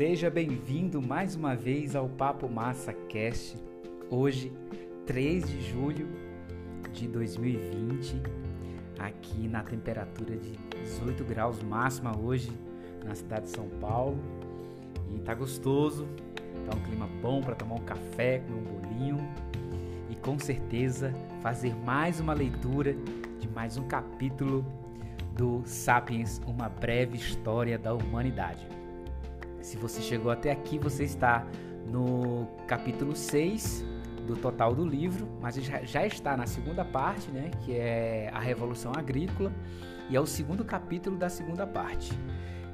Seja bem-vindo mais uma vez ao Papo Massa Cast. Hoje, 3 de julho de 2020, aqui na temperatura de 18 graus máxima hoje na cidade de São Paulo. E tá gostoso, tá um clima bom para tomar um café, comer um bolinho e com certeza fazer mais uma leitura de mais um capítulo do Sapiens, uma breve história da humanidade. Se você chegou até aqui, você está no capítulo 6 do total do livro, mas já, já está na segunda parte, né, que é a Revolução Agrícola, e é o segundo capítulo da segunda parte.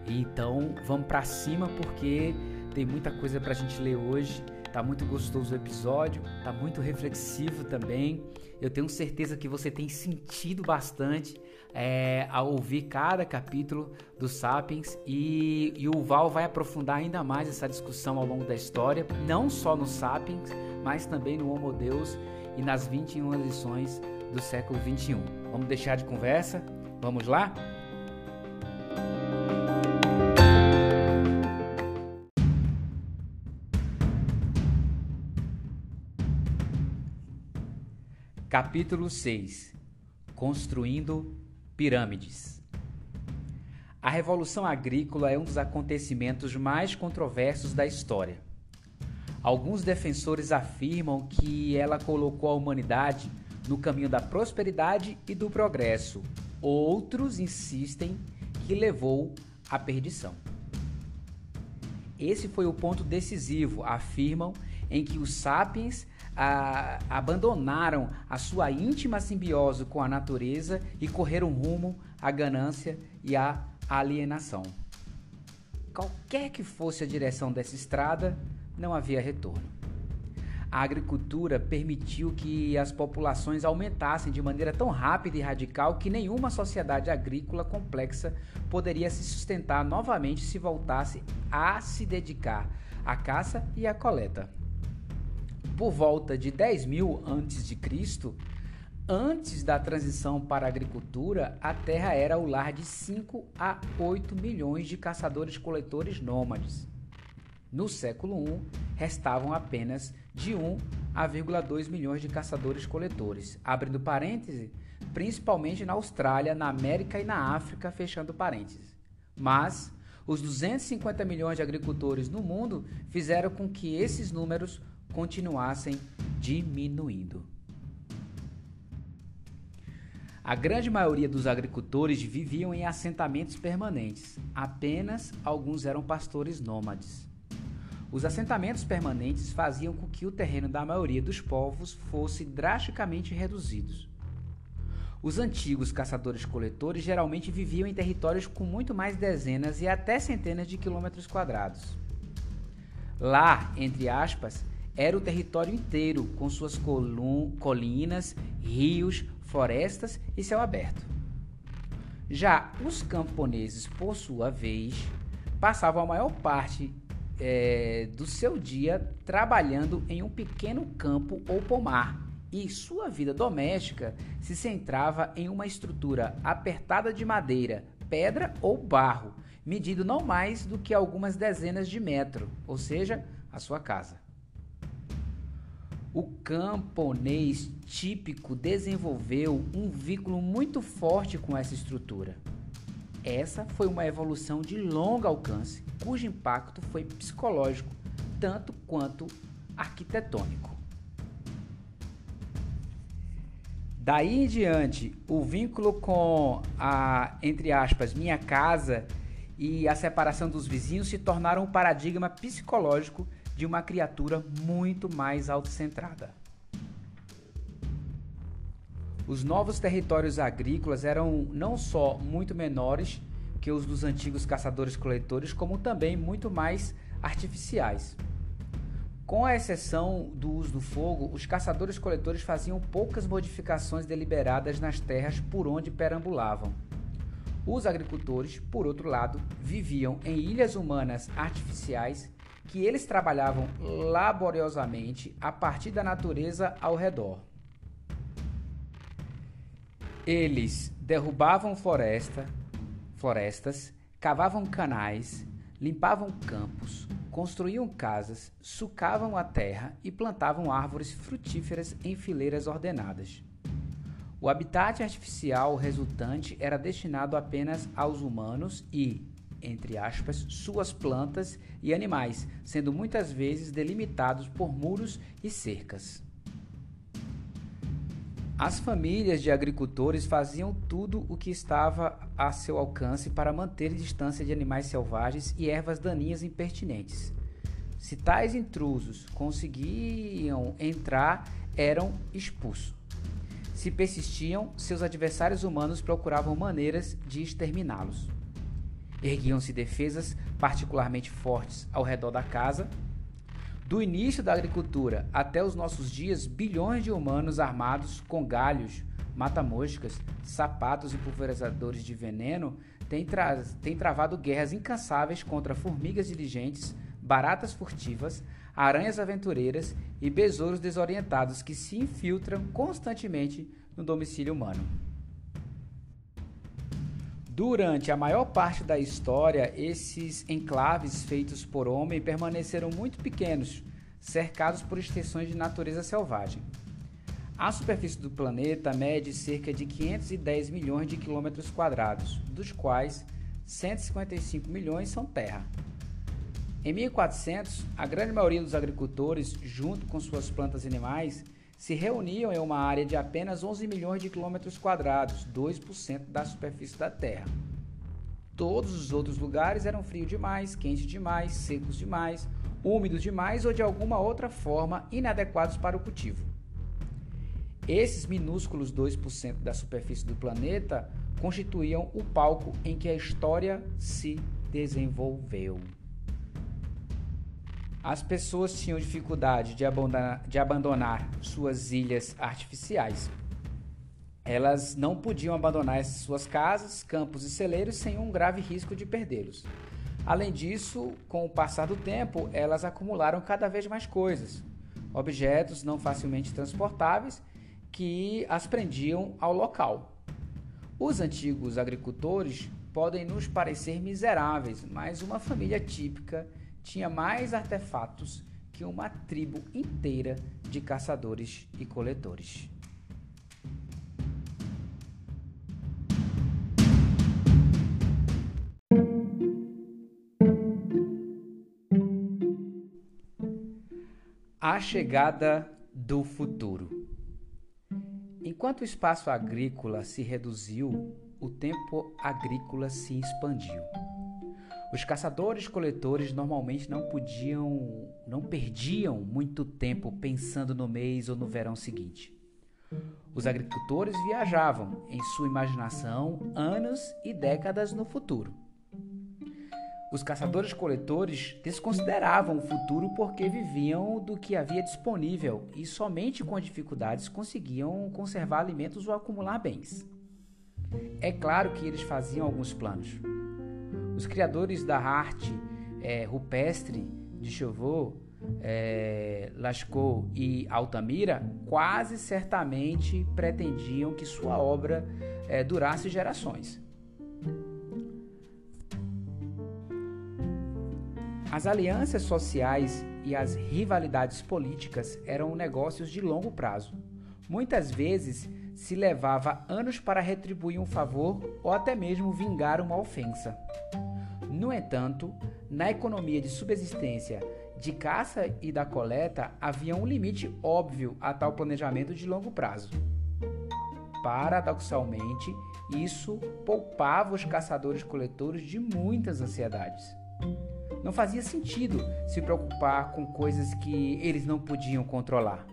Então, vamos para cima porque tem muita coisa para a gente ler hoje. Tá muito gostoso o episódio, tá muito reflexivo também. Eu tenho certeza que você tem sentido bastante é, a ouvir cada capítulo do Sapiens e, e o Val vai aprofundar ainda mais essa discussão ao longo da história, não só no Sapiens, mas também no Homo Deus e nas 21 lições do século 21. Vamos deixar de conversa? Vamos lá? Capítulo 6 Construindo Pirâmides. A Revolução Agrícola é um dos acontecimentos mais controversos da história. Alguns defensores afirmam que ela colocou a humanidade no caminho da prosperidade e do progresso. Outros insistem que levou à perdição. Esse foi o ponto decisivo, afirmam, em que os sapiens a, abandonaram a sua íntima simbiose com a natureza e correram rumo à ganância e à alienação. Qualquer que fosse a direção dessa estrada, não havia retorno. A agricultura permitiu que as populações aumentassem de maneira tão rápida e radical que nenhuma sociedade agrícola complexa poderia se sustentar novamente se voltasse a se dedicar à caça e à coleta por volta de 10 mil antes de Cristo, antes da transição para a agricultura, a Terra era o lar de 5 a 8 milhões de caçadores-coletores nômades. No século I, restavam apenas de 1 a 2 milhões de caçadores-coletores, abrindo parêntese, principalmente na Austrália, na América e na África, fechando parênteses. Mas os 250 milhões de agricultores no mundo fizeram com que esses números continuassem diminuindo. A grande maioria dos agricultores viviam em assentamentos permanentes, apenas alguns eram pastores nômades. Os assentamentos permanentes faziam com que o terreno da maioria dos povos fosse drasticamente reduzido. Os antigos caçadores-coletores geralmente viviam em territórios com muito mais dezenas e até centenas de quilômetros quadrados. Lá, entre aspas, era o território inteiro, com suas colinas, rios, florestas e céu aberto. Já os camponeses, por sua vez, passavam a maior parte é, do seu dia trabalhando em um pequeno campo ou pomar, e sua vida doméstica se centrava em uma estrutura apertada de madeira, pedra ou barro, medido não mais do que algumas dezenas de metros, ou seja, a sua casa. O camponês típico desenvolveu um vínculo muito forte com essa estrutura. Essa foi uma evolução de longo alcance, cujo impacto foi psicológico tanto quanto arquitetônico. Daí em diante, o vínculo com a, entre aspas, minha casa e a separação dos vizinhos se tornaram um paradigma psicológico de uma criatura muito mais autocentrada. Os novos territórios agrícolas eram não só muito menores que os dos antigos caçadores-coletores, como também muito mais artificiais. Com a exceção do uso do fogo, os caçadores-coletores faziam poucas modificações deliberadas nas terras por onde perambulavam. Os agricultores, por outro lado, viviam em ilhas humanas artificiais que eles trabalhavam laboriosamente a partir da natureza ao redor. Eles derrubavam floresta, florestas, cavavam canais, limpavam campos, construíam casas, sucavam a terra e plantavam árvores frutíferas em fileiras ordenadas. O habitat artificial resultante era destinado apenas aos humanos e, entre aspas, suas plantas e animais, sendo muitas vezes delimitados por muros e cercas. As famílias de agricultores faziam tudo o que estava a seu alcance para manter distância de animais selvagens e ervas daninhas impertinentes. Se tais intrusos conseguiam entrar, eram expulsos. Se persistiam, seus adversários humanos procuravam maneiras de exterminá-los. Erguiam-se defesas particularmente fortes ao redor da casa do início da agricultura até os nossos dias, bilhões de humanos armados com galhos, mata-moscas, sapatos e pulverizadores de veneno têm, tra têm travado guerras incansáveis contra formigas diligentes, baratas furtivas, aranhas aventureiras e besouros desorientados que se infiltram constantemente no domicílio humano. Durante a maior parte da história, esses enclaves feitos por homem permaneceram muito pequenos, cercados por extensões de natureza selvagem. A superfície do planeta mede cerca de 510 milhões de quilômetros quadrados, dos quais 155 milhões são terra. Em 1400, a grande maioria dos agricultores, junto com suas plantas e animais, se reuniam em uma área de apenas 11 milhões de quilômetros quadrados, 2% da superfície da Terra. Todos os outros lugares eram frios demais, quentes demais, secos demais, úmidos demais ou de alguma outra forma inadequados para o cultivo. Esses minúsculos 2% da superfície do planeta constituíam o palco em que a história se desenvolveu. As pessoas tinham dificuldade de abandonar, de abandonar suas ilhas artificiais. Elas não podiam abandonar suas casas, campos e celeiros sem um grave risco de perdê-los. Além disso, com o passar do tempo, elas acumularam cada vez mais coisas, objetos não facilmente transportáveis que as prendiam ao local. Os antigos agricultores podem nos parecer miseráveis, mas uma família típica tinha mais artefatos que uma tribo inteira de caçadores e coletores. A chegada do futuro. Enquanto o espaço agrícola se reduziu, o tempo agrícola se expandiu. Os caçadores-coletores normalmente não podiam, não perdiam muito tempo pensando no mês ou no verão seguinte. Os agricultores viajavam, em sua imaginação, anos e décadas no futuro. Os caçadores-coletores desconsideravam o futuro porque viviam do que havia disponível e somente com dificuldades conseguiam conservar alimentos ou acumular bens. É claro que eles faziam alguns planos, os criadores da arte é, rupestre de Chauveau, é, Lascaux e Altamira quase certamente pretendiam que sua obra é, durasse gerações. As alianças sociais e as rivalidades políticas eram negócios de longo prazo. Muitas vezes se levava anos para retribuir um favor ou até mesmo vingar uma ofensa. No entanto, na economia de subsistência de caça e da coleta havia um limite óbvio a tal planejamento de longo prazo. Paradoxalmente, isso poupava os caçadores-coletores de muitas ansiedades. Não fazia sentido se preocupar com coisas que eles não podiam controlar.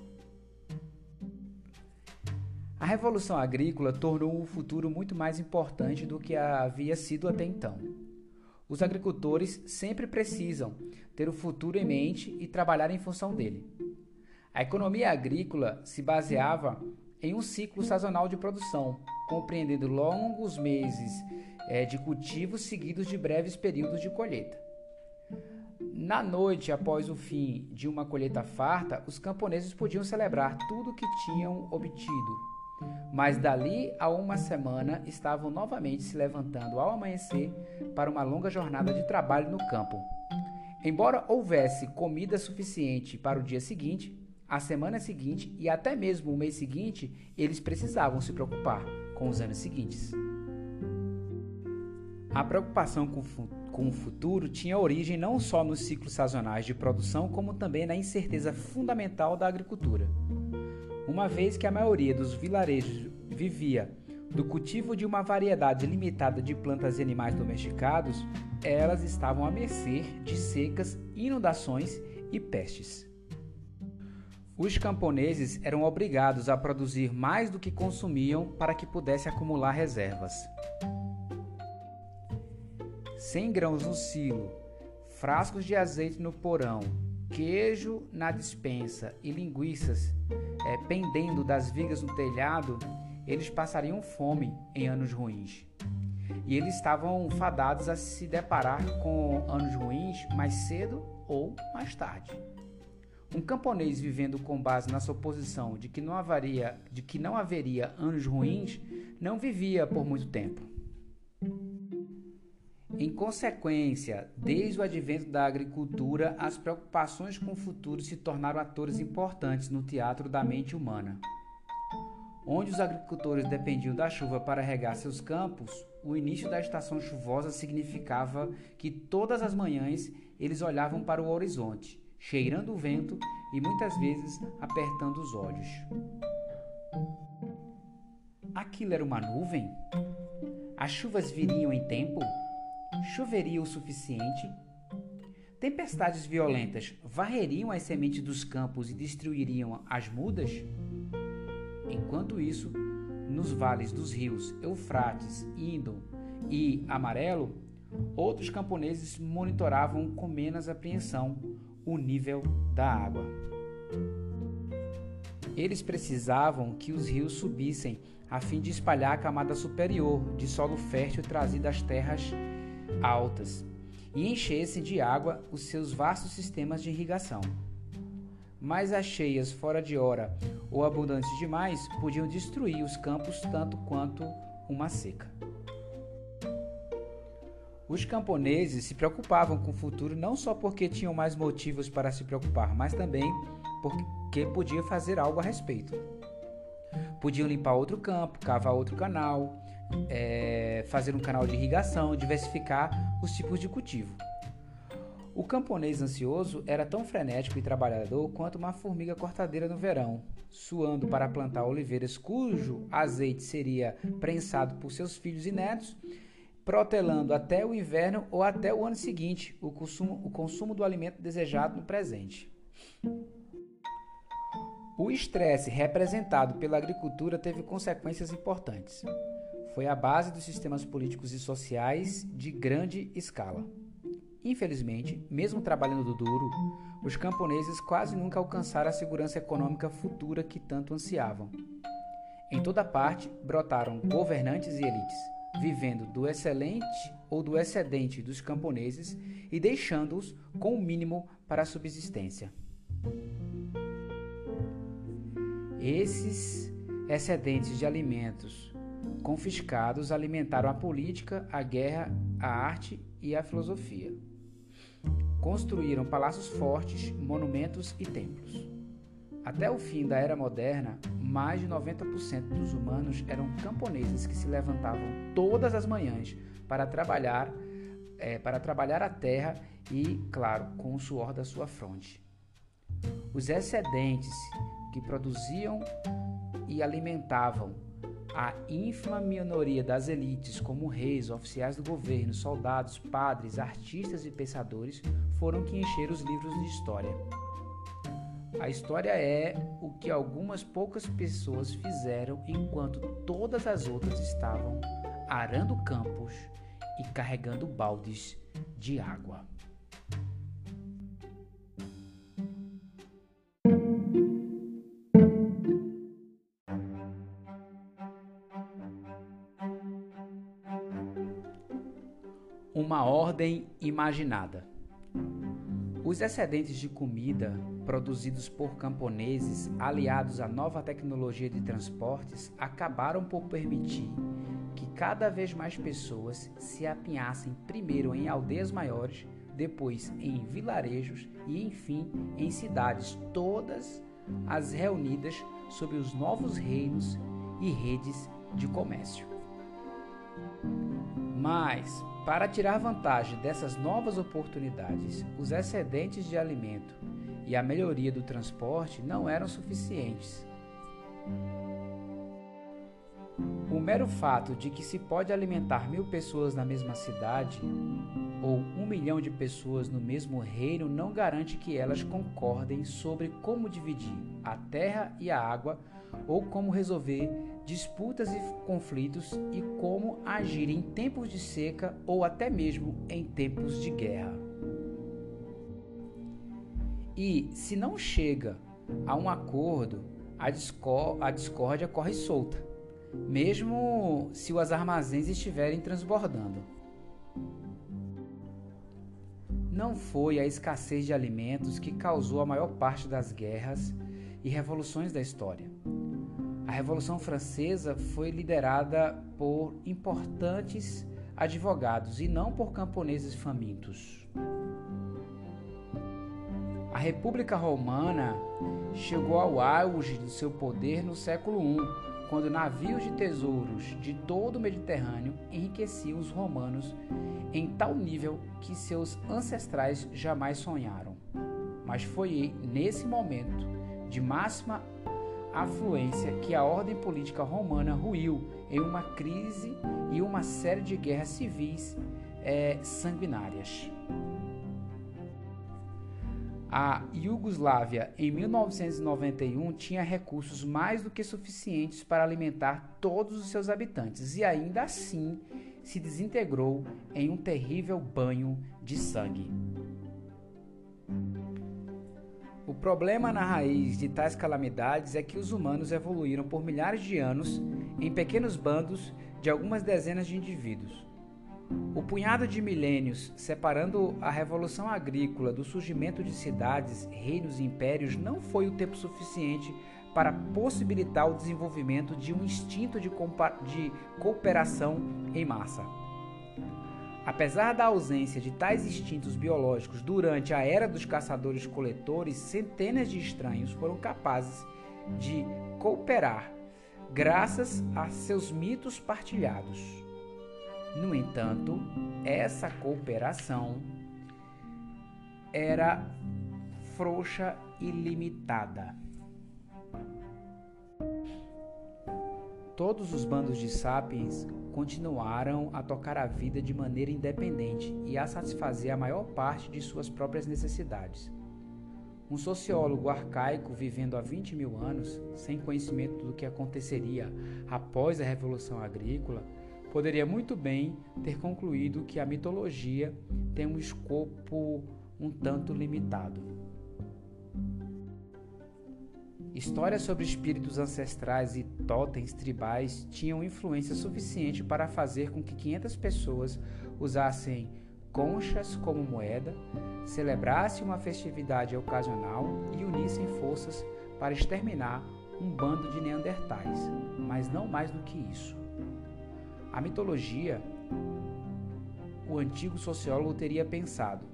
A revolução agrícola tornou o futuro muito mais importante do que havia sido até então. Os agricultores sempre precisam ter o futuro em mente e trabalhar em função dele. A economia agrícola se baseava em um ciclo sazonal de produção, compreendendo longos meses é, de cultivo seguidos de breves períodos de colheita. Na noite após o fim de uma colheita farta, os camponeses podiam celebrar tudo o que tinham obtido mas dali a uma semana estavam novamente se levantando ao amanhecer para uma longa jornada de trabalho no campo. Embora houvesse comida suficiente para o dia seguinte, a semana seguinte e até mesmo o mês seguinte, eles precisavam se preocupar com os anos seguintes. A preocupação com, o futuro tinha origem não só nos ciclos sazonais de produção, como também na incerteza fundamental da agricultura. Uma vez que a maioria dos vilarejos vivia do cultivo de uma variedade limitada de plantas e animais domesticados, elas estavam à mercê de secas, inundações e pestes. Os camponeses eram obrigados a produzir mais do que consumiam para que pudesse acumular reservas. Sem grãos no silo, frascos de azeite no porão, queijo na dispensa e linguiças é, pendendo das vigas no telhado, eles passariam fome em anos ruins. E eles estavam fadados a se deparar com anos ruins mais cedo ou mais tarde. Um camponês vivendo com base na suposição de que não haveria, de que não haveria anos ruins, não vivia por muito tempo. Em consequência, desde o advento da agricultura, as preocupações com o futuro se tornaram atores importantes no teatro da mente humana. Onde os agricultores dependiam da chuva para regar seus campos, o início da estação chuvosa significava que todas as manhãs eles olhavam para o horizonte, cheirando o vento e muitas vezes apertando os olhos. Aquilo era uma nuvem? As chuvas viriam em tempo? Choveria o suficiente? Tempestades violentas varreriam as sementes dos campos e destruiriam as mudas? Enquanto isso, nos vales dos rios Eufrates, Indo e Amarelo, outros camponeses monitoravam com menos apreensão o nível da água. Eles precisavam que os rios subissem a fim de espalhar a camada superior de solo fértil trazida às terras altas e enchessem de água os seus vastos sistemas de irrigação. Mas as cheias fora de hora ou abundantes demais podiam destruir os campos tanto quanto uma seca. Os camponeses se preocupavam com o futuro não só porque tinham mais motivos para se preocupar, mas também porque podiam fazer algo a respeito. Podiam limpar outro campo, cavar outro canal, é, fazer um canal de irrigação, diversificar os tipos de cultivo. O camponês ansioso era tão frenético e trabalhador quanto uma formiga cortadeira no verão, suando para plantar oliveiras cujo azeite seria prensado por seus filhos e netos, protelando até o inverno ou até o ano seguinte o consumo, o consumo do alimento desejado no presente. O estresse representado pela agricultura teve consequências importantes foi a base dos sistemas políticos e sociais de grande escala. Infelizmente, mesmo trabalhando duro, os camponeses quase nunca alcançaram a segurança econômica futura que tanto ansiavam. Em toda parte brotaram governantes e elites, vivendo do excelente ou do excedente dos camponeses e deixando-os com o mínimo para a subsistência. Esses excedentes de alimentos confiscados alimentaram a política, a guerra, a arte e a filosofia. Construíram palácios fortes, monumentos e templos. Até o fim da era moderna, mais de 90% dos humanos eram camponeses que se levantavam todas as manhãs para trabalhar, é, para trabalhar a terra e, claro, com o suor da sua fronte. Os excedentes que produziam e alimentavam a ínfima minoria das elites, como reis, oficiais do governo, soldados, padres, artistas e pensadores, foram que encheram os livros de história. A história é o que algumas poucas pessoas fizeram enquanto todas as outras estavam arando campos e carregando baldes de água. Uma ordem imaginada. Os excedentes de comida produzidos por camponeses, aliados à nova tecnologia de transportes, acabaram por permitir que cada vez mais pessoas se apinhassem primeiro em aldeias maiores, depois em vilarejos e enfim em cidades, todas as reunidas sob os novos reinos e redes de comércio. Mas, para tirar vantagem dessas novas oportunidades, os excedentes de alimento e a melhoria do transporte não eram suficientes. O mero fato de que se pode alimentar mil pessoas na mesma cidade ou um milhão de pessoas no mesmo reino não garante que elas concordem sobre como dividir a terra e a água ou como resolver disputas e conflitos e como agir em tempos de seca ou até mesmo em tempos de guerra. E se não chega a um acordo, a, a discórdia corre solta, mesmo se os armazéns estiverem transbordando. Não foi a escassez de alimentos que causou a maior parte das guerras e revoluções da história. Revolução Francesa foi liderada por importantes advogados e não por camponeses famintos. A República Romana chegou ao auge do seu poder no século I, quando navios de tesouros de todo o Mediterrâneo enriqueciam os romanos em tal nível que seus ancestrais jamais sonharam. Mas foi nesse momento de máxima afluência que a ordem política romana ruiu em uma crise e uma série de guerras civis é, sanguinárias. A Iugoslávia, em 1991, tinha recursos mais do que suficientes para alimentar todos os seus habitantes e ainda assim se desintegrou em um terrível banho de sangue. O problema na raiz de tais calamidades é que os humanos evoluíram por milhares de anos em pequenos bandos de algumas dezenas de indivíduos. O punhado de milênios separando a revolução agrícola do surgimento de cidades, reinos e impérios não foi o tempo suficiente para possibilitar o desenvolvimento de um instinto de, de cooperação em massa. Apesar da ausência de tais instintos biológicos durante a era dos caçadores-coletores, centenas de estranhos foram capazes de cooperar graças a seus mitos partilhados. No entanto, essa cooperação era frouxa e limitada. Todos os bandos de sapiens continuaram a tocar a vida de maneira independente e a satisfazer a maior parte de suas próprias necessidades. Um sociólogo arcaico vivendo há 20 mil anos, sem conhecimento do que aconteceria após a Revolução Agrícola, poderia muito bem ter concluído que a mitologia tem um escopo um tanto limitado. Histórias sobre espíritos ancestrais e totens tribais tinham influência suficiente para fazer com que 500 pessoas usassem conchas como moeda, celebrassem uma festividade ocasional e unissem forças para exterminar um bando de neandertais, mas não mais do que isso. A mitologia, o antigo sociólogo teria pensado,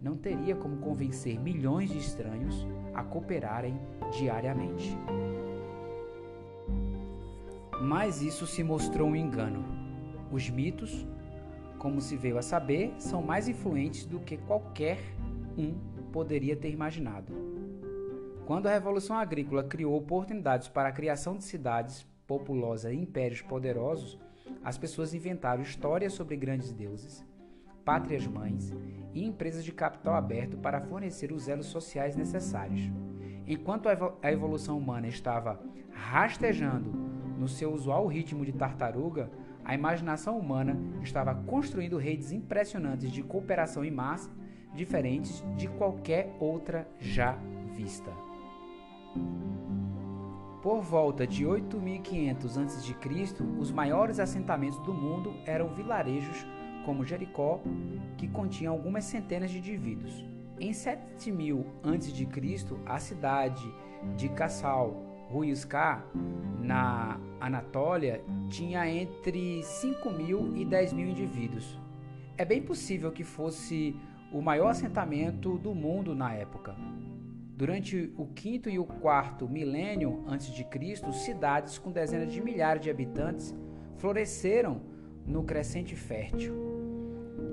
não teria como convencer milhões de estranhos a cooperarem diariamente. Mas isso se mostrou um engano. Os mitos, como se veio a saber, são mais influentes do que qualquer um poderia ter imaginado. Quando a Revolução Agrícola criou oportunidades para a criação de cidades populosas e impérios poderosos, as pessoas inventaram histórias sobre grandes deuses, pátrias mães e empresas de capital aberto para fornecer os elos sociais necessários. Enquanto a evolução humana estava rastejando no seu usual ritmo de tartaruga, a imaginação humana estava construindo redes impressionantes de cooperação em massa, diferentes de qualquer outra já vista. Por volta de 8500 a.C., os maiores assentamentos do mundo eram vilarejos como Jericó, que continha algumas centenas de indivíduos. Em 7000 a.C., a cidade de Kassal Ruiska, na Anatólia, tinha entre 5 mil e 10 mil indivíduos. É bem possível que fosse o maior assentamento do mundo na época. Durante o quinto e o quarto milênio antes de Cristo, cidades com dezenas de milhares de habitantes floresceram no crescente fértil.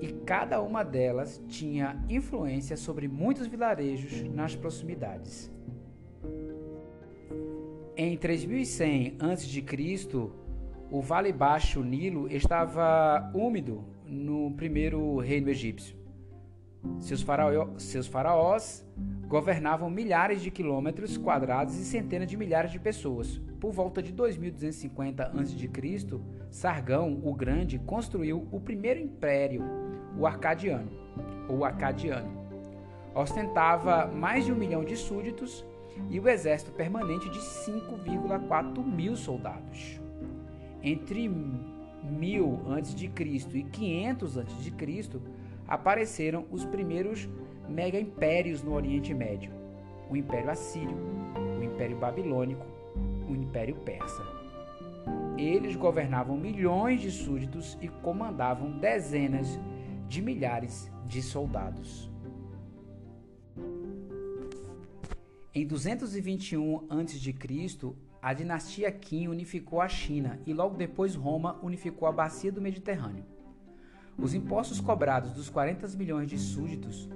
E cada uma delas tinha influência sobre muitos vilarejos nas proximidades. Em 3100 a.C., o Vale Baixo Nilo estava úmido no primeiro reino egípcio. Seus, faraó, seus faraós governavam milhares de quilômetros quadrados e centenas de milhares de pessoas. Por volta de 2250 a.C., Sargão o Grande construiu o primeiro império, o Arcadiano, ou Acadiano. Ostentava mais de um milhão de súditos e o exército permanente de 5,4 mil soldados. Entre 1000 a.C. e 500 a.C., apareceram os primeiros mega impérios no Oriente Médio: o Império Assírio, o Império Babilônico, o Império Persa. Eles governavam milhões de súditos e comandavam dezenas de milhares de soldados. Em 221 a.C., a dinastia Qin unificou a China e logo depois Roma unificou a bacia do Mediterrâneo. Os impostos cobrados dos 40 milhões de súditos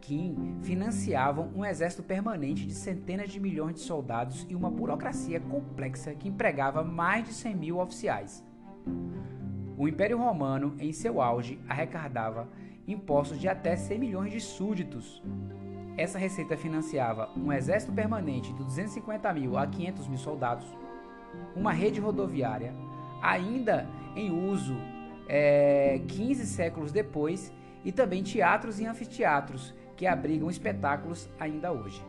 Qin financiavam um exército permanente de centenas de milhões de soldados e uma burocracia complexa que empregava mais de 100 mil oficiais. O Império Romano, em seu auge, arrecadava impostos de até 100 milhões de súditos. Essa receita financiava um exército permanente de 250 mil a 500 mil soldados, uma rede rodoviária, ainda em uso é, 15 séculos depois, e também teatros e anfiteatros que abrigam espetáculos ainda hoje.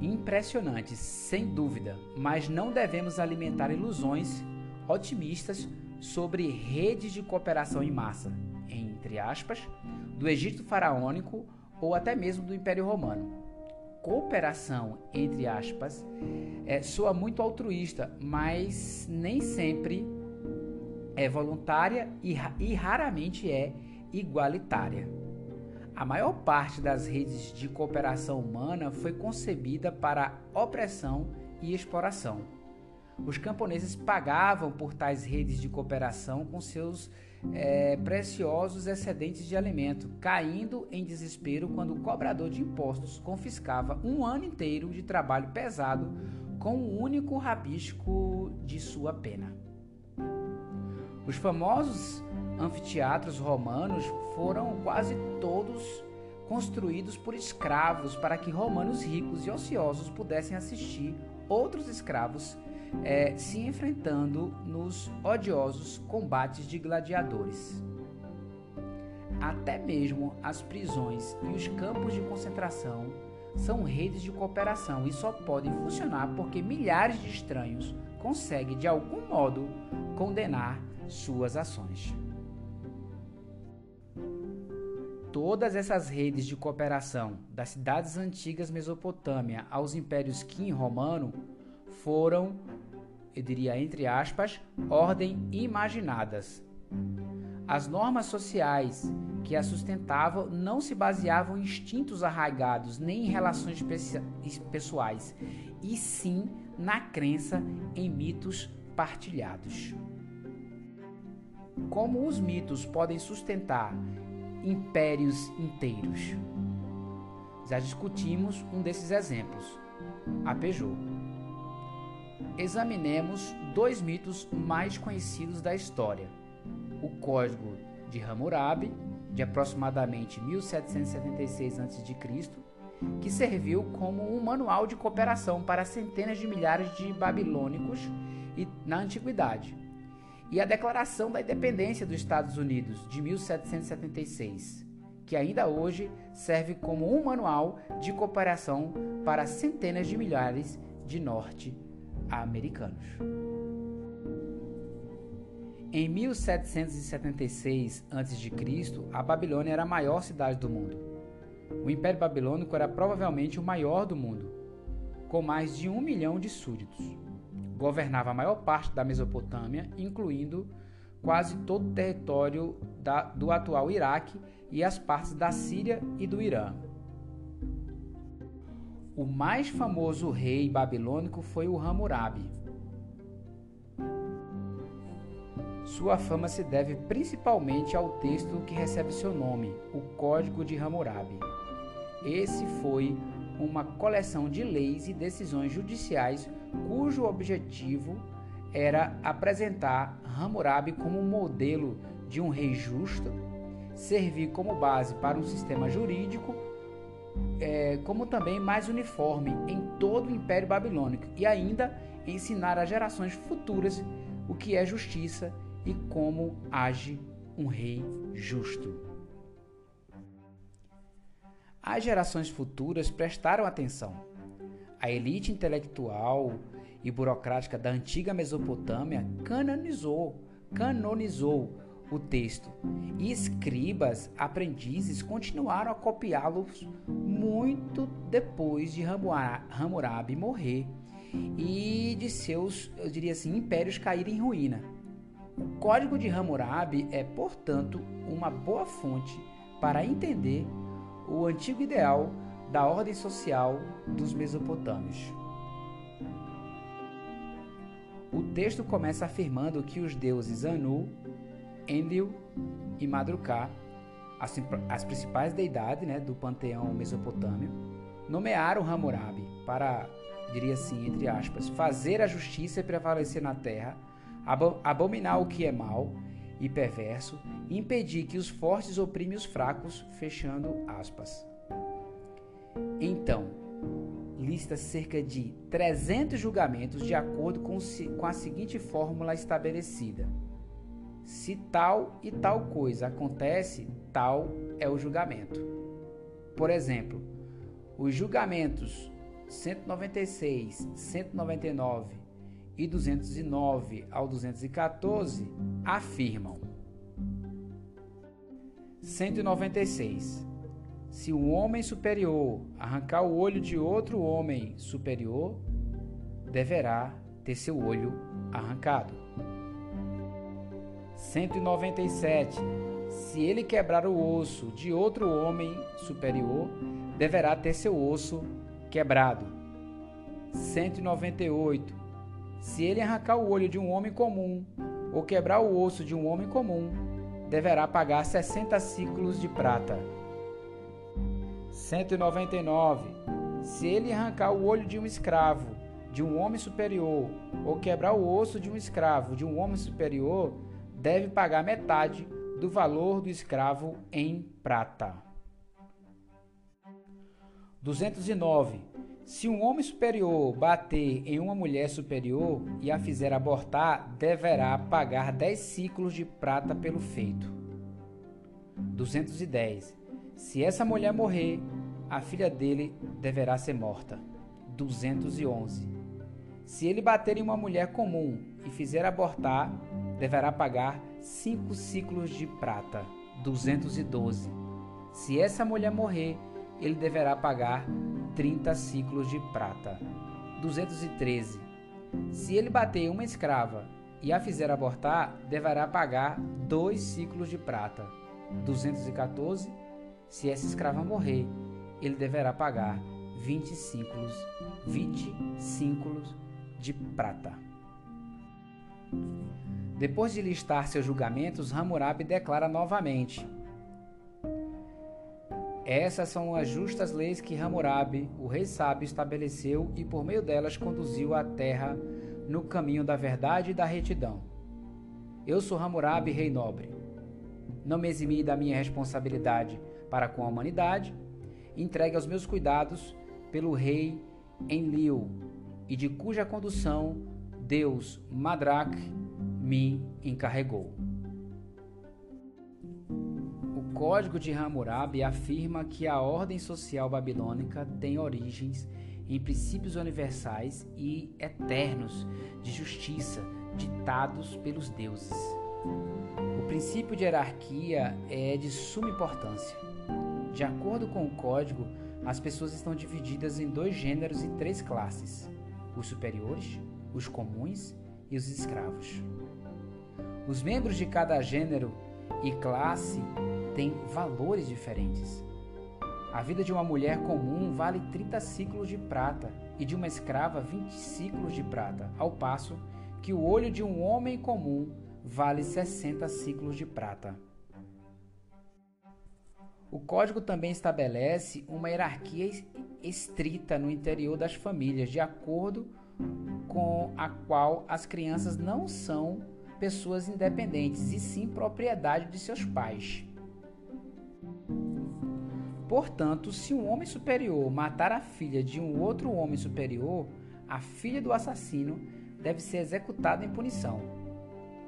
Impressionantes, sem dúvida, mas não devemos alimentar ilusões otimistas sobre redes de cooperação em massa, entre aspas, do Egito faraônico ou até mesmo do Império Romano. Cooperação, entre aspas, é, soa muito altruísta, mas nem sempre é voluntária e, e raramente é igualitária. A maior parte das redes de cooperação humana foi concebida para opressão e exploração. Os camponeses pagavam por tais redes de cooperação com seus é, preciosos excedentes de alimento, caindo em desespero quando o cobrador de impostos confiscava um ano inteiro de trabalho pesado com o um único rabisco de sua pena. Os famosos anfiteatros romanos foram quase todos construídos por escravos para que romanos ricos e ociosos pudessem assistir outros escravos é, se enfrentando nos odiosos combates de gladiadores. Até mesmo as prisões e os campos de concentração são redes de cooperação e só podem funcionar porque milhares de estranhos conseguem de algum modo condenar suas ações. Todas essas redes de cooperação, das cidades antigas Mesopotâmia aos impérios Qin romano, foram, eu diria entre aspas, ordem imaginadas. As normas sociais que a sustentavam não se baseavam em instintos arraigados nem em relações pessoais, e sim na crença em mitos partilhados. Como os mitos podem sustentar impérios inteiros? Já discutimos um desses exemplos, a Peugeot examinemos dois mitos mais conhecidos da história: o Código de Hammurabi, de aproximadamente 1776 a.C., que serviu como um manual de cooperação para centenas de milhares de babilônicos na antiguidade, e a Declaração da Independência dos Estados Unidos, de 1776, que ainda hoje serve como um manual de cooperação para centenas de milhares de norte americanos. Em 1776 a.C., a Babilônia era a maior cidade do mundo. O Império Babilônico era provavelmente o maior do mundo, com mais de um milhão de súditos. Governava a maior parte da Mesopotâmia, incluindo quase todo o território da, do atual Iraque e as partes da Síria e do Irã. O mais famoso rei babilônico foi o Hammurabi. Sua fama se deve principalmente ao texto que recebe seu nome, o Código de Hammurabi. Esse foi uma coleção de leis e decisões judiciais cujo objetivo era apresentar Hammurabi como um modelo de um rei justo, servir como base para um sistema jurídico é, como também mais uniforme em todo o Império Babilônico e ainda ensinar às gerações futuras o que é justiça e como age um rei justo. As gerações futuras prestaram atenção. A elite intelectual e burocrática da antiga Mesopotâmia canonizou, canonizou o texto. E escribas, aprendizes, continuaram a copiá-los muito depois de Hammurabi morrer e de seus, eu diria assim, impérios caírem em ruína. O Código de Hammurabi é, portanto, uma boa fonte para entender o antigo ideal da ordem social dos mesopotâmios. O texto começa afirmando que os deuses Anu, Enlil e Madruká, as, as principais deidades né, do panteão mesopotâmio, nomearam Hammurabi para, diria assim, entre aspas, fazer a justiça prevalecer na terra, abominar o que é mal e perverso, e impedir que os fortes oprimem os fracos, fechando aspas. Então, lista cerca de 300 julgamentos de acordo com, com a seguinte fórmula estabelecida. Se tal e tal coisa acontece, tal é o julgamento. Por exemplo, os julgamentos 196, 199 e 209 ao 214 afirmam: 196. Se um homem superior arrancar o olho de outro homem superior, deverá ter seu olho arrancado. 197. Se ele quebrar o osso de outro homem superior, deverá ter seu osso quebrado. 198. Se ele arrancar o olho de um homem comum ou quebrar o osso de um homem comum, deverá pagar 60 ciclos de prata. 199. Se ele arrancar o olho de um escravo, de um homem superior, ou quebrar o osso de um escravo, de um homem superior, deve pagar metade do valor do escravo em prata. 209. Se um homem superior bater em uma mulher superior e a fizer abortar, deverá pagar 10 ciclos de prata pelo feito. 210. Se essa mulher morrer, a filha dele deverá ser morta. 211. Se ele bater em uma mulher comum e fizer abortar, deverá pagar cinco ciclos de prata, 212. Se essa mulher morrer, ele deverá pagar 30 ciclos de prata, 213. Se ele bater uma escrava e a fizer abortar, deverá pagar dois ciclos de prata, 214. Se essa escrava morrer, ele deverá pagar 20 ciclos, 20 ciclos de prata. Depois de listar seus julgamentos, Hammurabi declara novamente: Essas são as justas leis que Hammurabi, o rei sábio, estabeleceu e por meio delas conduziu a terra no caminho da verdade e da retidão. Eu sou Hammurabi, rei nobre. Não me eximi da minha responsabilidade para com a humanidade, entregue aos meus cuidados pelo rei Enlil, e de cuja condução Deus Madrak me encarregou. O Código de Hammurabi afirma que a ordem social babilônica tem origens em princípios universais e eternos de justiça ditados pelos deuses. O princípio de hierarquia é de suma importância. De acordo com o código, as pessoas estão divididas em dois gêneros e três classes: os superiores, os comuns e os escravos. Os membros de cada gênero e classe têm valores diferentes. A vida de uma mulher comum vale 30 ciclos de prata e de uma escrava 20 ciclos de prata, ao passo que o olho de um homem comum vale 60 ciclos de prata. O código também estabelece uma hierarquia estrita no interior das famílias, de acordo com a qual as crianças não são pessoas independentes e sim propriedade de seus pais. Portanto, se um homem superior matar a filha de um outro homem superior, a filha do assassino deve ser executada em punição.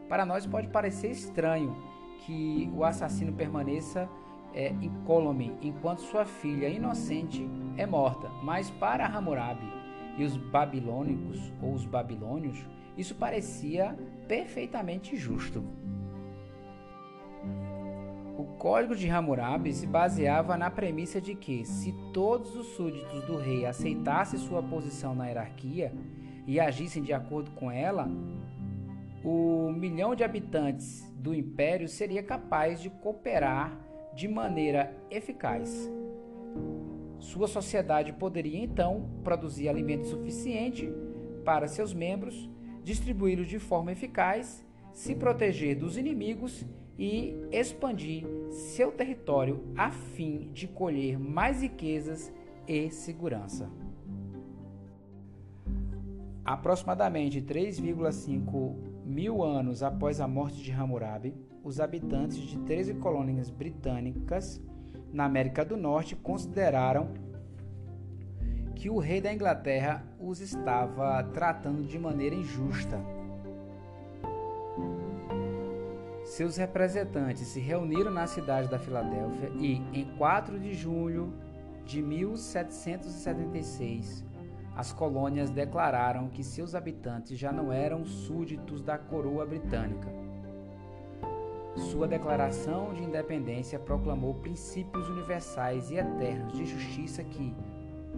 Para nós pode parecer estranho que o assassino permaneça é, incólume enquanto sua filha inocente é morta, mas para Hammurabi e os babilônicos ou os babilônios, isso parecia perfeitamente justo. O Código de Hammurabi se baseava na premissa de que, se todos os súditos do rei aceitassem sua posição na hierarquia e agissem de acordo com ela, o milhão de habitantes do império seria capaz de cooperar de maneira eficaz. Sua sociedade poderia então produzir alimento suficiente para seus membros distribuí-los de forma eficaz, se proteger dos inimigos e expandir seu território a fim de colher mais riquezas e segurança. Aproximadamente 3,5 mil anos após a morte de Hammurabi, os habitantes de 13 colônias britânicas na América do Norte consideraram que o rei da Inglaterra os estava tratando de maneira injusta. Seus representantes se reuniram na cidade da Filadélfia e, em 4 de julho de 1776, as colônias declararam que seus habitantes já não eram súditos da coroa britânica. Sua declaração de independência proclamou princípios universais e eternos de justiça que,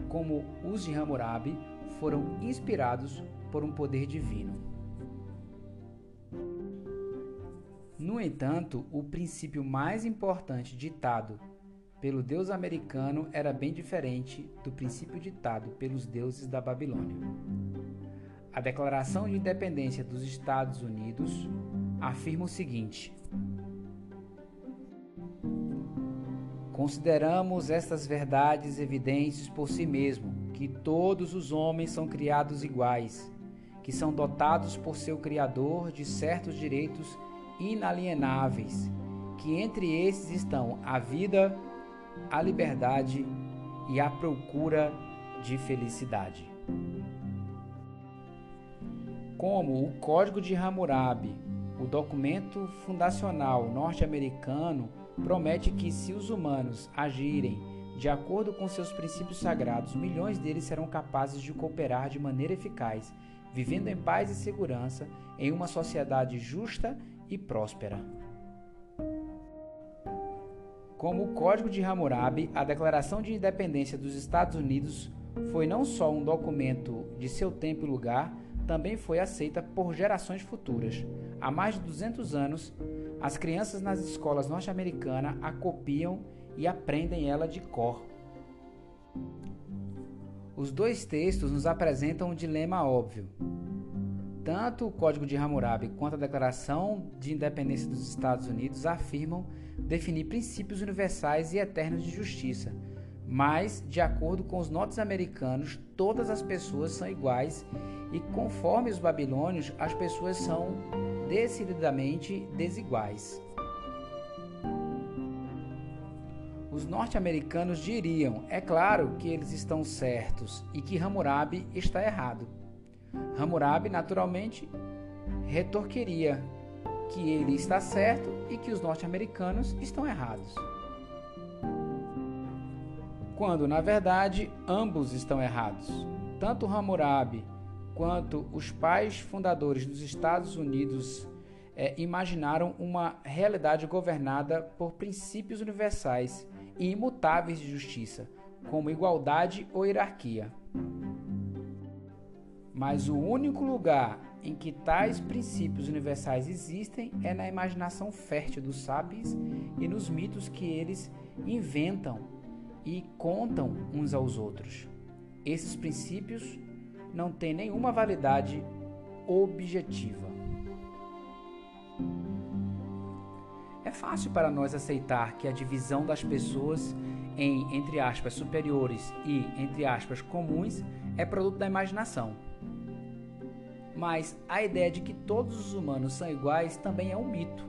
como os de Hammurabi, foram inspirados por um poder divino. No entanto, o princípio mais importante ditado pelo deus americano era bem diferente do princípio ditado pelos deuses da Babilônia. A Declaração de Independência dos Estados Unidos afirma o seguinte: Consideramos estas verdades evidentes por si mesmo, que todos os homens são criados iguais, que são dotados por seu Criador de certos direitos inalienáveis, que entre esses estão a vida, a liberdade e a procura de felicidade. Como o Código de Hammurabi, o documento fundacional norte-americano promete que, se os humanos agirem de acordo com seus princípios sagrados, milhões deles serão capazes de cooperar de maneira eficaz, vivendo em paz e segurança em uma sociedade justa e próspera. Como o Código de Hammurabi, a Declaração de Independência dos Estados Unidos foi não só um documento de seu tempo e lugar, também foi aceita por gerações futuras. Há mais de 200 anos, as crianças nas escolas norte-americanas a copiam e aprendem ela de cor. Os dois textos nos apresentam um dilema óbvio. Tanto o Código de Hammurabi quanto a Declaração de Independência dos Estados Unidos afirmam definir princípios universais e eternos de justiça, mas, de acordo com os norte-americanos, todas as pessoas são iguais e, conforme os babilônios, as pessoas são decididamente desiguais. Os norte-americanos diriam, é claro que eles estão certos e que Hammurabi está errado. Hammurabi, naturalmente, retorqueria que ele está certo e que os norte-americanos estão errados. Quando, na verdade, ambos estão errados. Tanto Hammurabi quanto os pais fundadores dos Estados Unidos é, imaginaram uma realidade governada por princípios universais e imutáveis de justiça, como igualdade ou hierarquia. Mas o único lugar em que tais princípios universais existem é na imaginação fértil dos sábios e nos mitos que eles inventam e contam uns aos outros. Esses princípios não têm nenhuma validade objetiva. É fácil para nós aceitar que a divisão das pessoas em, entre aspas, superiores e, entre aspas, comuns é produto da imaginação. Mas a ideia de que todos os humanos são iguais também é um mito.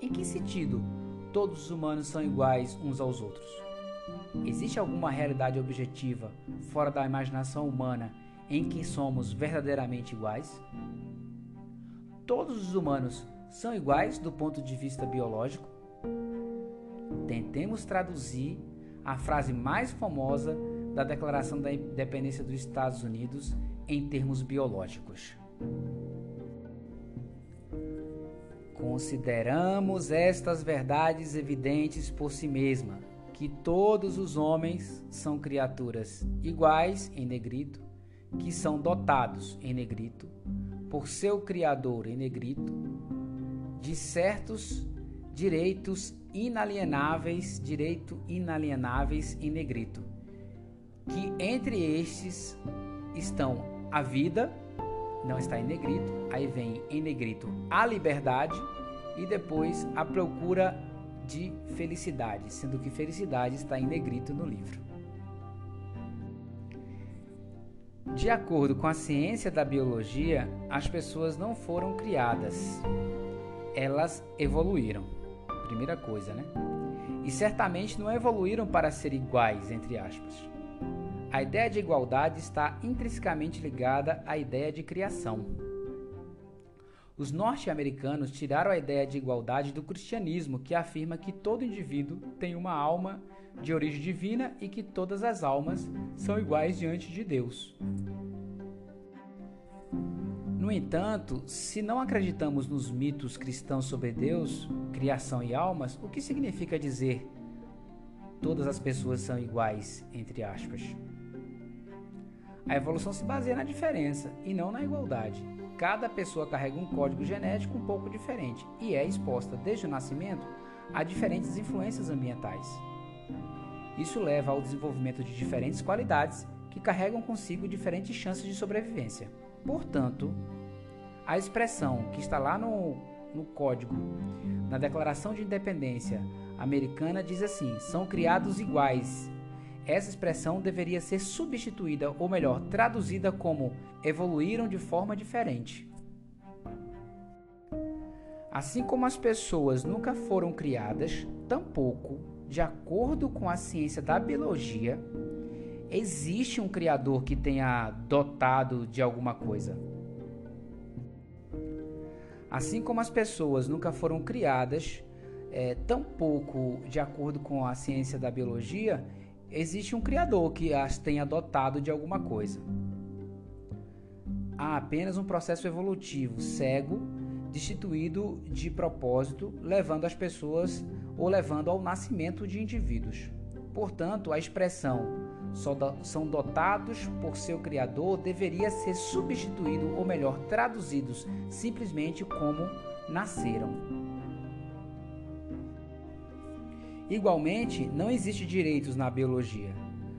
Em que sentido todos os humanos são iguais uns aos outros? Existe alguma realidade objetiva fora da imaginação humana em que somos verdadeiramente iguais? Todos os humanos são iguais do ponto de vista biológico? Tentemos traduzir a frase mais famosa da Declaração da Independência dos Estados Unidos em termos biológicos. Consideramos estas verdades evidentes por si mesma, que todos os homens são criaturas iguais em negrito, que são dotados em negrito por seu criador em negrito de certos direitos inalienáveis, direito inalienáveis em negrito, que entre estes estão a vida, não está em negrito, aí vem em negrito a liberdade e depois a procura de felicidade, sendo que felicidade está em negrito no livro. De acordo com a ciência da biologia, as pessoas não foram criadas, elas evoluíram. Primeira coisa, né? E certamente não evoluíram para ser iguais, entre aspas. A ideia de igualdade está intrinsecamente ligada à ideia de criação. Os norte-americanos tiraram a ideia de igualdade do cristianismo, que afirma que todo indivíduo tem uma alma de origem divina e que todas as almas são iguais diante de Deus. No entanto, se não acreditamos nos mitos cristãos sobre Deus, criação e almas, o que significa dizer todas as pessoas são iguais, entre aspas? A evolução se baseia na diferença e não na igualdade. Cada pessoa carrega um código genético um pouco diferente e é exposta desde o nascimento a diferentes influências ambientais. Isso leva ao desenvolvimento de diferentes qualidades que carregam consigo diferentes chances de sobrevivência. Portanto, a expressão que está lá no, no código, na Declaração de Independência americana, diz assim: são criados iguais. Essa expressão deveria ser substituída, ou melhor, traduzida como evoluíram de forma diferente. Assim como as pessoas nunca foram criadas, tampouco, de acordo com a ciência da biologia, existe um criador que tenha dotado de alguma coisa. Assim como as pessoas nunca foram criadas, é, tampouco, de acordo com a ciência da biologia, existe um criador que as tenha dotado de alguma coisa. Há apenas um processo evolutivo cego, destituído de propósito, levando as pessoas ou levando ao nascimento de indivíduos. Portanto, a expressão são dotados por seu Criador deveria ser substituído, ou melhor, traduzidos simplesmente como nasceram. Igualmente, não existe direitos na biologia.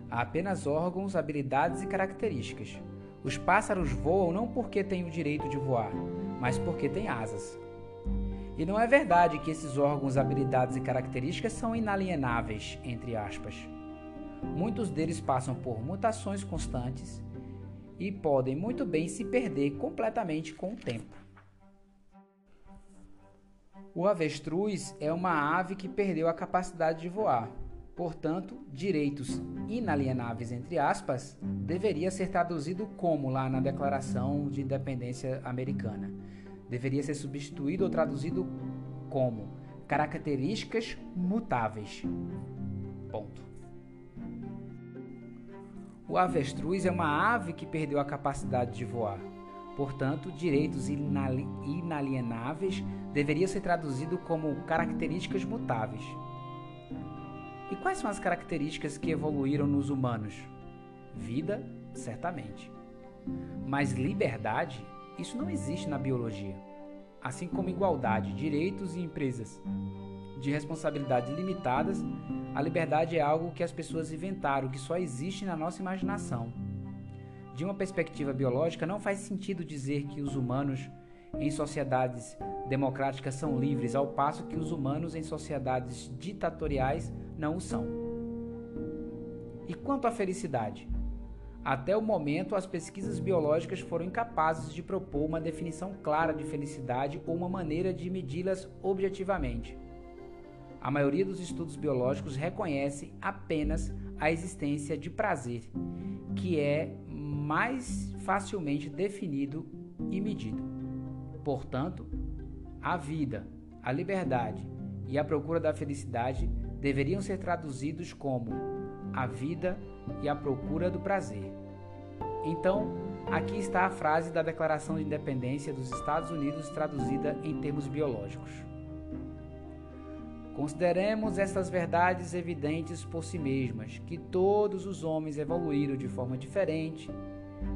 Há apenas órgãos, habilidades e características. Os pássaros voam não porque têm o direito de voar, mas porque têm asas. E não é verdade que esses órgãos, habilidades e características são inalienáveis, entre aspas. Muitos deles passam por mutações constantes e podem muito bem se perder completamente com o tempo. O avestruz é uma ave que perdeu a capacidade de voar. Portanto, direitos inalienáveis, entre aspas, deveria ser traduzido como lá na Declaração de Independência Americana. Deveria ser substituído ou traduzido como características mutáveis. Ponto. O avestruz é uma ave que perdeu a capacidade de voar. Portanto, direitos inalienáveis deveria ser traduzido como características mutáveis. E quais são as características que evoluíram nos humanos? Vida, certamente. Mas liberdade, isso não existe na biologia. Assim como igualdade, direitos e empresas de responsabilidades limitadas, a liberdade é algo que as pessoas inventaram, que só existe na nossa imaginação. De uma perspectiva biológica, não faz sentido dizer que os humanos em sociedades democráticas são livres, ao passo que os humanos em sociedades ditatoriais não o são. E quanto à felicidade? Até o momento, as pesquisas biológicas foram incapazes de propor uma definição clara de felicidade ou uma maneira de medi-las objetivamente. A maioria dos estudos biológicos reconhece apenas a existência de prazer, que é mais facilmente definido e medido. Portanto, a vida, a liberdade e a procura da felicidade deveriam ser traduzidos como a vida e a procura do prazer. Então, aqui está a frase da Declaração de Independência dos Estados Unidos traduzida em termos biológicos. Consideremos estas verdades evidentes por si mesmas, que todos os homens evoluíram de forma diferente,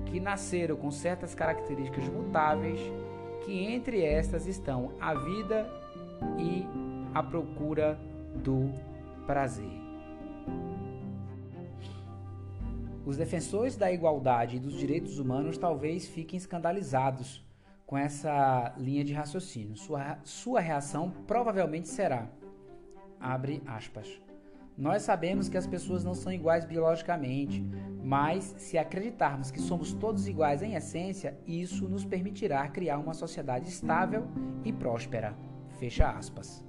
que nasceram com certas características mutáveis, que entre estas estão a vida e a procura do prazer. Os defensores da igualdade e dos direitos humanos talvez fiquem escandalizados com essa linha de raciocínio. Sua, sua reação provavelmente será: abre aspas. Nós sabemos que as pessoas não são iguais biologicamente, mas se acreditarmos que somos todos iguais em essência, isso nos permitirá criar uma sociedade estável e próspera. Fecha aspas.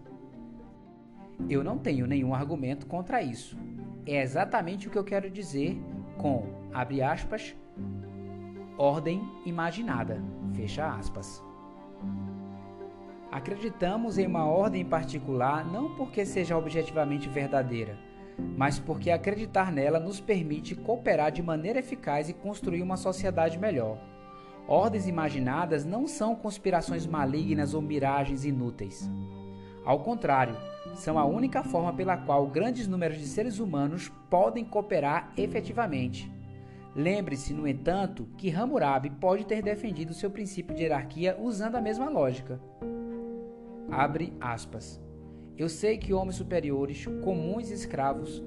Eu não tenho nenhum argumento contra isso. É exatamente o que eu quero dizer com, abre aspas, ordem imaginada, fecha aspas. Acreditamos em uma ordem particular não porque seja objetivamente verdadeira, mas porque acreditar nela nos permite cooperar de maneira eficaz e construir uma sociedade melhor. Ordens imaginadas não são conspirações malignas ou miragens inúteis. Ao contrário, são a única forma pela qual grandes números de seres humanos podem cooperar efetivamente. Lembre-se, no entanto, que Hammurabi pode ter defendido seu princípio de hierarquia usando a mesma lógica. Abre aspas. Eu sei que homens superiores, comuns e escravos,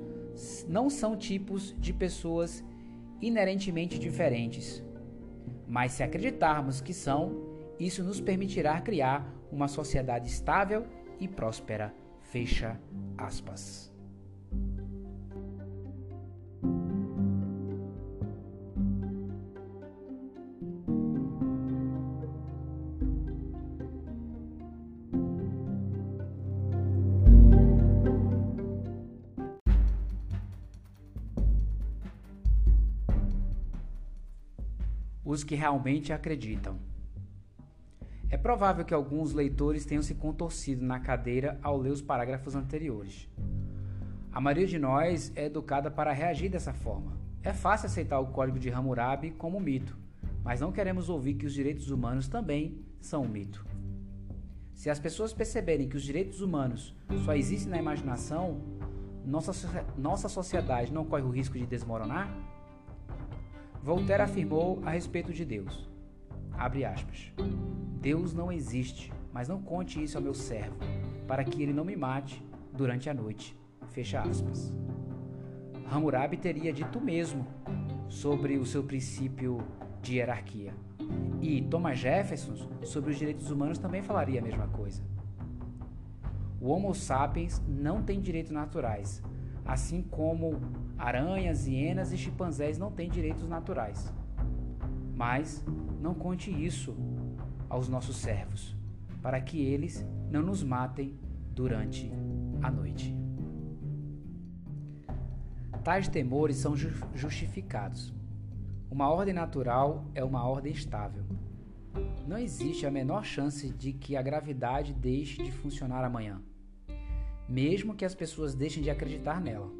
não são tipos de pessoas inerentemente diferentes. Mas se acreditarmos que são, isso nos permitirá criar uma sociedade estável e próspera. Fecha aspas. Os que realmente acreditam. É provável que alguns leitores tenham se contorcido na cadeira ao ler os parágrafos anteriores. A maioria de nós é educada para reagir dessa forma. É fácil aceitar o código de Hammurabi como mito, mas não queremos ouvir que os direitos humanos também são um mito. Se as pessoas perceberem que os direitos humanos só existem na imaginação, nossa, nossa sociedade não corre o risco de desmoronar? Voltaire afirmou a respeito de Deus. Abre aspas. Deus não existe, mas não conte isso ao meu servo, para que ele não me mate durante a noite. Fecha aspas. Hammurabi teria dito mesmo sobre o seu princípio de hierarquia. E Thomas Jefferson, sobre os direitos humanos, também falaria a mesma coisa. O Homo sapiens não tem direitos naturais, assim como aranhas, hienas e chimpanzés não têm direitos naturais. Mas não conte isso aos nossos servos, para que eles não nos matem durante a noite. Tais temores são justificados. Uma ordem natural é uma ordem estável. Não existe a menor chance de que a gravidade deixe de funcionar amanhã, mesmo que as pessoas deixem de acreditar nela.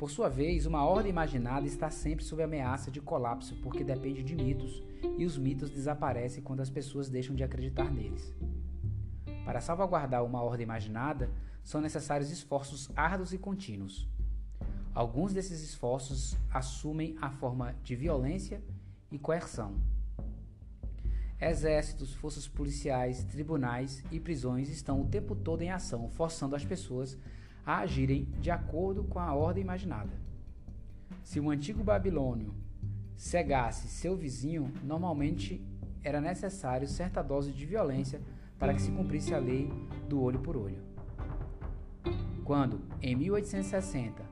Por sua vez, uma ordem imaginada está sempre sob ameaça de colapso porque depende de mitos, e os mitos desaparecem quando as pessoas deixam de acreditar neles. Para salvaguardar uma ordem imaginada, são necessários esforços árduos e contínuos. Alguns desses esforços assumem a forma de violência e coerção. Exércitos, forças policiais, tribunais e prisões estão o tempo todo em ação, forçando as pessoas a agirem de acordo com a ordem imaginada. Se o antigo babilônio cegasse seu vizinho, normalmente era necessário certa dose de violência para que se cumprisse a lei do olho por olho. Quando, em 1860,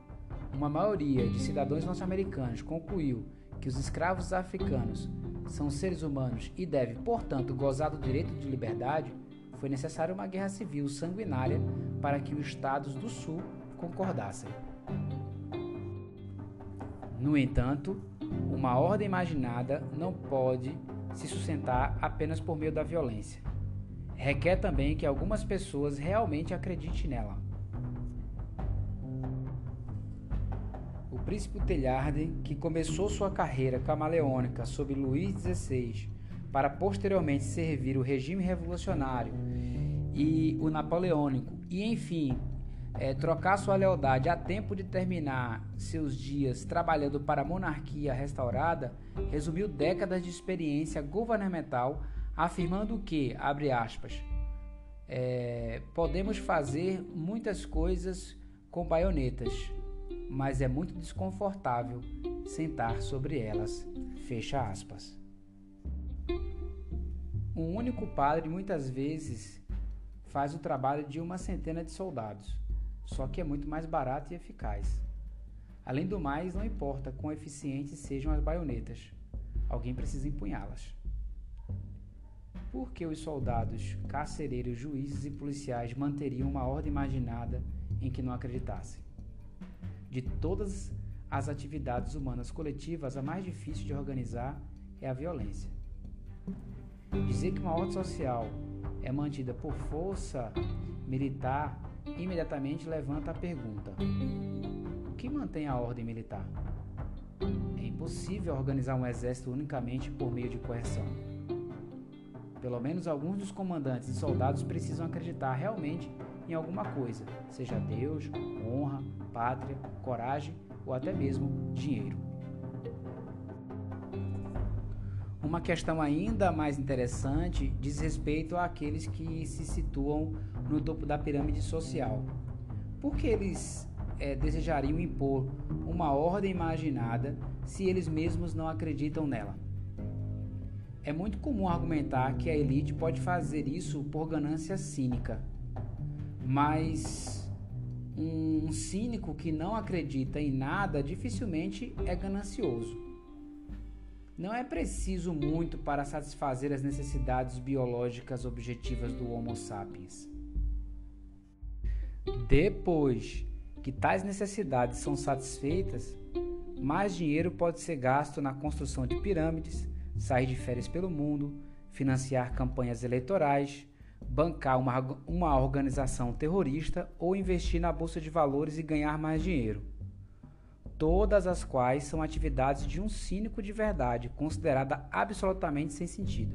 uma maioria de cidadãos norte-americanos concluiu que os escravos africanos são seres humanos e devem, portanto, gozar do direito de liberdade, foi necessária uma guerra civil sanguinária para que os estados do Sul concordassem. No entanto, uma ordem imaginada não pode se sustentar apenas por meio da violência. Requer também que algumas pessoas realmente acreditem nela. príncipe Telharden, que começou sua carreira camaleônica sob Luís XVI para posteriormente servir o regime revolucionário e o napoleônico, e enfim é, trocar sua lealdade a tempo de terminar seus dias trabalhando para a monarquia restaurada, resumiu décadas de experiência governamental, afirmando que, abre aspas, é, podemos fazer muitas coisas com baionetas, mas é muito desconfortável sentar sobre elas. Fecha aspas. Um único padre muitas vezes faz o trabalho de uma centena de soldados, só que é muito mais barato e eficaz. Além do mais, não importa quão eficientes sejam as baionetas, alguém precisa empunhá-las. Por que os soldados, carcereiros, juízes e policiais manteriam uma ordem imaginada em que não acreditassem? De todas as atividades humanas coletivas, a mais difícil de organizar é a violência. Dizer que uma ordem social é mantida por força militar imediatamente levanta a pergunta: o que mantém a ordem militar? É impossível organizar um exército unicamente por meio de coerção. Pelo menos alguns dos comandantes e soldados precisam acreditar realmente em alguma coisa, seja Deus, honra, pátria, coragem ou até mesmo dinheiro. Uma questão ainda mais interessante diz respeito àqueles que se situam no topo da pirâmide social. Por que eles é, desejariam impor uma ordem imaginada se eles mesmos não acreditam nela? É muito comum argumentar que a elite pode fazer isso por ganância cínica, mas um cínico que não acredita em nada dificilmente é ganancioso. Não é preciso muito para satisfazer as necessidades biológicas objetivas do Homo sapiens. Depois que tais necessidades são satisfeitas, mais dinheiro pode ser gasto na construção de pirâmides, sair de férias pelo mundo, financiar campanhas eleitorais, bancar uma, uma organização terrorista ou investir na bolsa de valores e ganhar mais dinheiro. Todas as quais são atividades de um cínico de verdade, considerada absolutamente sem sentido.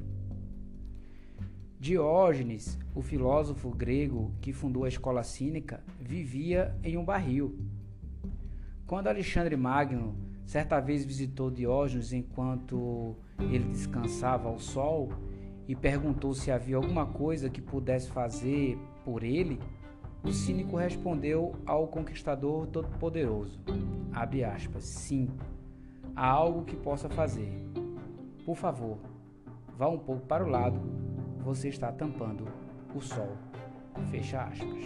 Diógenes, o filósofo grego que fundou a escola cínica, vivia em um barril. Quando Alexandre Magno certa vez visitou Diógenes enquanto ele descansava ao sol, e perguntou se havia alguma coisa que pudesse fazer por ele, o cínico respondeu ao conquistador todo-poderoso: abre aspas, sim, há algo que possa fazer. Por favor, vá um pouco para o lado, você está tampando o sol. Fecha aspas.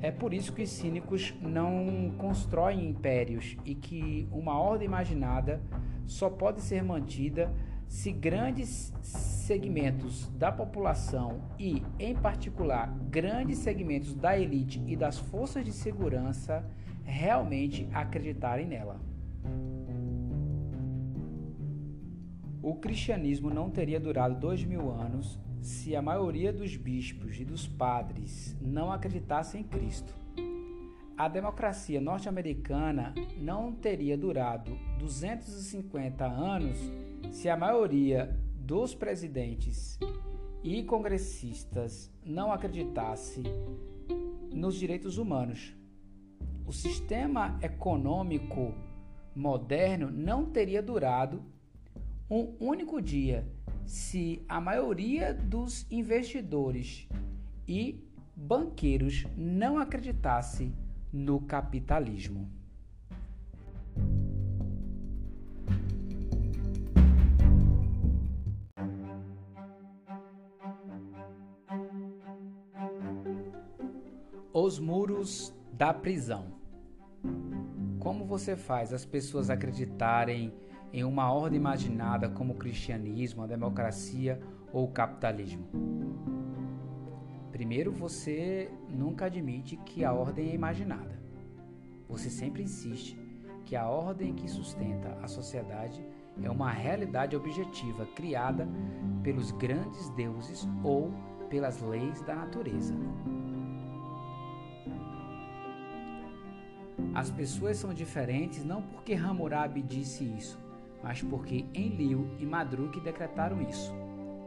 É por isso que os cínicos não constroem impérios e que uma ordem imaginada só pode ser mantida se grandes segmentos da população e, em particular, grandes segmentos da elite e das forças de segurança realmente acreditarem nela. O cristianismo não teria durado dois mil anos se a maioria dos bispos e dos padres não acreditassem em Cristo. a democracia norte-americana não teria durado 250 anos se a maioria dos presidentes e congressistas não acreditasse nos direitos humanos. O sistema econômico moderno não teria durado um único dia se a maioria dos investidores e banqueiros não acreditasse no capitalismo. Os muros da prisão. Como você faz as pessoas acreditarem em uma ordem imaginada como o cristianismo, a democracia ou o capitalismo? Primeiro, você nunca admite que a ordem é imaginada. Você sempre insiste que a ordem que sustenta a sociedade é uma realidade objetiva criada pelos grandes deuses ou pelas leis da natureza. As pessoas são diferentes não porque Hammurabi disse isso, mas porque Enlil e Madruk decretaram isso.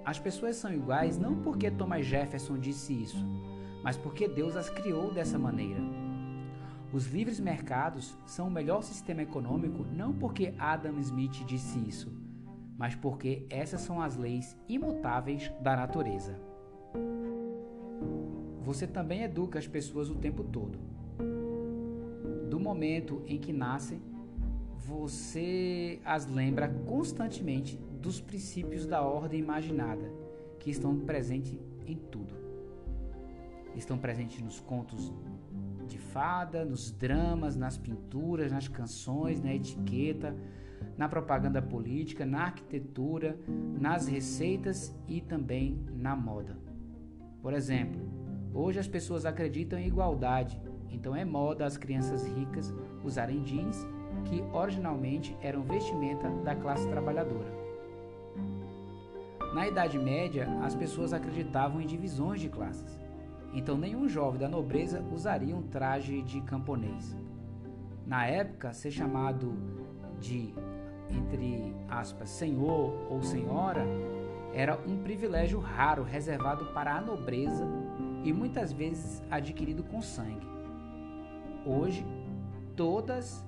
As pessoas são iguais não porque Thomas Jefferson disse isso, mas porque Deus as criou dessa maneira. Os livres mercados são o melhor sistema econômico não porque Adam Smith disse isso, mas porque essas são as leis imutáveis da natureza. Você também educa as pessoas o tempo todo. Do momento em que nascem, você as lembra constantemente dos princípios da ordem imaginada, que estão presentes em tudo. Estão presentes nos contos de fada, nos dramas, nas pinturas, nas canções, na etiqueta, na propaganda política, na arquitetura, nas receitas e também na moda. Por exemplo, hoje as pessoas acreditam em igualdade, então é moda as crianças ricas usarem jeans que originalmente eram vestimenta da classe trabalhadora. Na Idade Média, as pessoas acreditavam em divisões de classes. Então, nenhum jovem da nobreza usaria um traje de camponês. Na época, ser chamado de, entre aspas, senhor ou senhora era um privilégio raro reservado para a nobreza e muitas vezes adquirido com sangue. Hoje, todas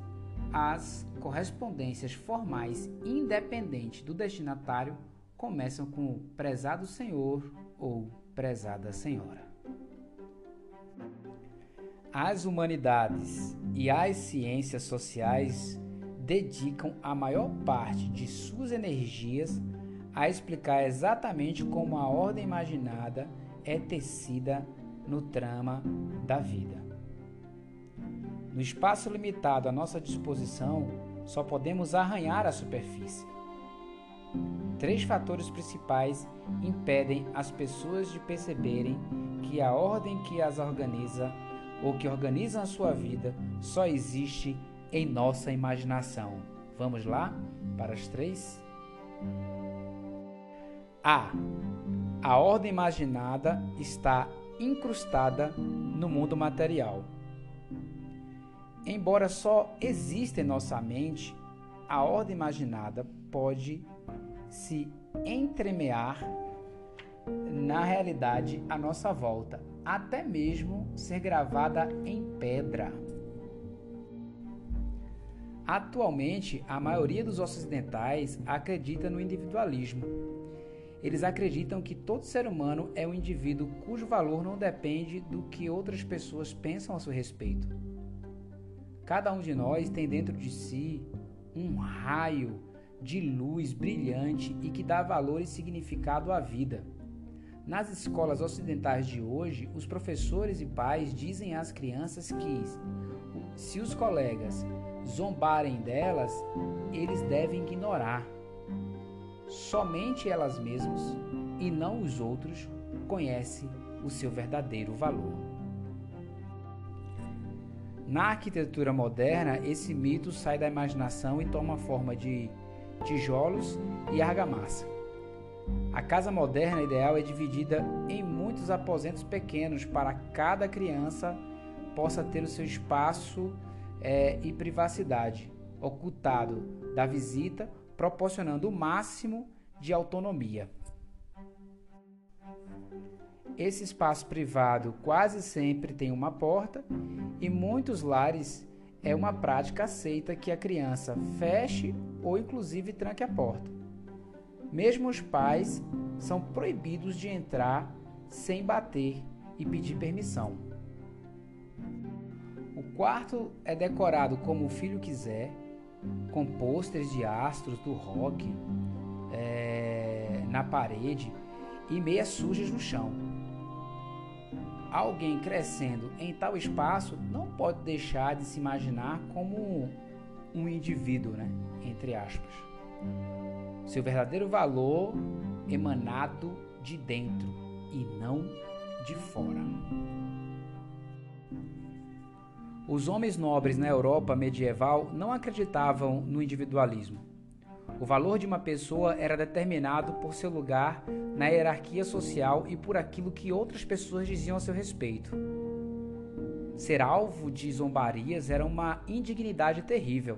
as correspondências formais, independente do destinatário, começam com prezado senhor ou prezada senhora. As humanidades e as ciências sociais dedicam a maior parte de suas energias a explicar exatamente como a ordem imaginada é tecida no trama da vida. No espaço limitado à nossa disposição, só podemos arranhar a superfície. Três fatores principais impedem as pessoas de perceberem que a ordem que as organiza ou que organizam a sua vida só existe em nossa imaginação. Vamos lá para as três? A. A ordem imaginada está incrustada no mundo material. Embora só exista em nossa mente, a ordem imaginada pode se entremear na realidade à nossa volta, até mesmo ser gravada em pedra. Atualmente, a maioria dos ocidentais acredita no individualismo. Eles acreditam que todo ser humano é um indivíduo cujo valor não depende do que outras pessoas pensam a seu respeito. Cada um de nós tem dentro de si um raio de luz brilhante e que dá valor e significado à vida. Nas escolas ocidentais de hoje, os professores e pais dizem às crianças que, se os colegas zombarem delas, eles devem ignorar. Somente elas mesmas e não os outros conhecem o seu verdadeiro valor. Na arquitetura moderna, esse mito sai da imaginação e toma forma de tijolos e argamassa. A casa moderna ideal é dividida em muitos aposentos pequenos para cada criança possa ter o seu espaço é, e privacidade ocultado da visita, proporcionando o máximo de autonomia. Esse espaço privado quase sempre tem uma porta e muitos lares é uma prática aceita que a criança feche ou inclusive tranque a porta. Mesmo os pais são proibidos de entrar sem bater e pedir permissão. O quarto é decorado como o filho quiser, com pôsteres de astros do rock é, na parede e meias sujas no chão. Alguém crescendo em tal espaço não pode deixar de se imaginar como um indivíduo, né? entre aspas. Seu verdadeiro valor emanado de dentro e não de fora. Os homens nobres na Europa medieval não acreditavam no individualismo. O valor de uma pessoa era determinado por seu lugar na hierarquia social e por aquilo que outras pessoas diziam a seu respeito. Ser alvo de zombarias era uma indignidade terrível.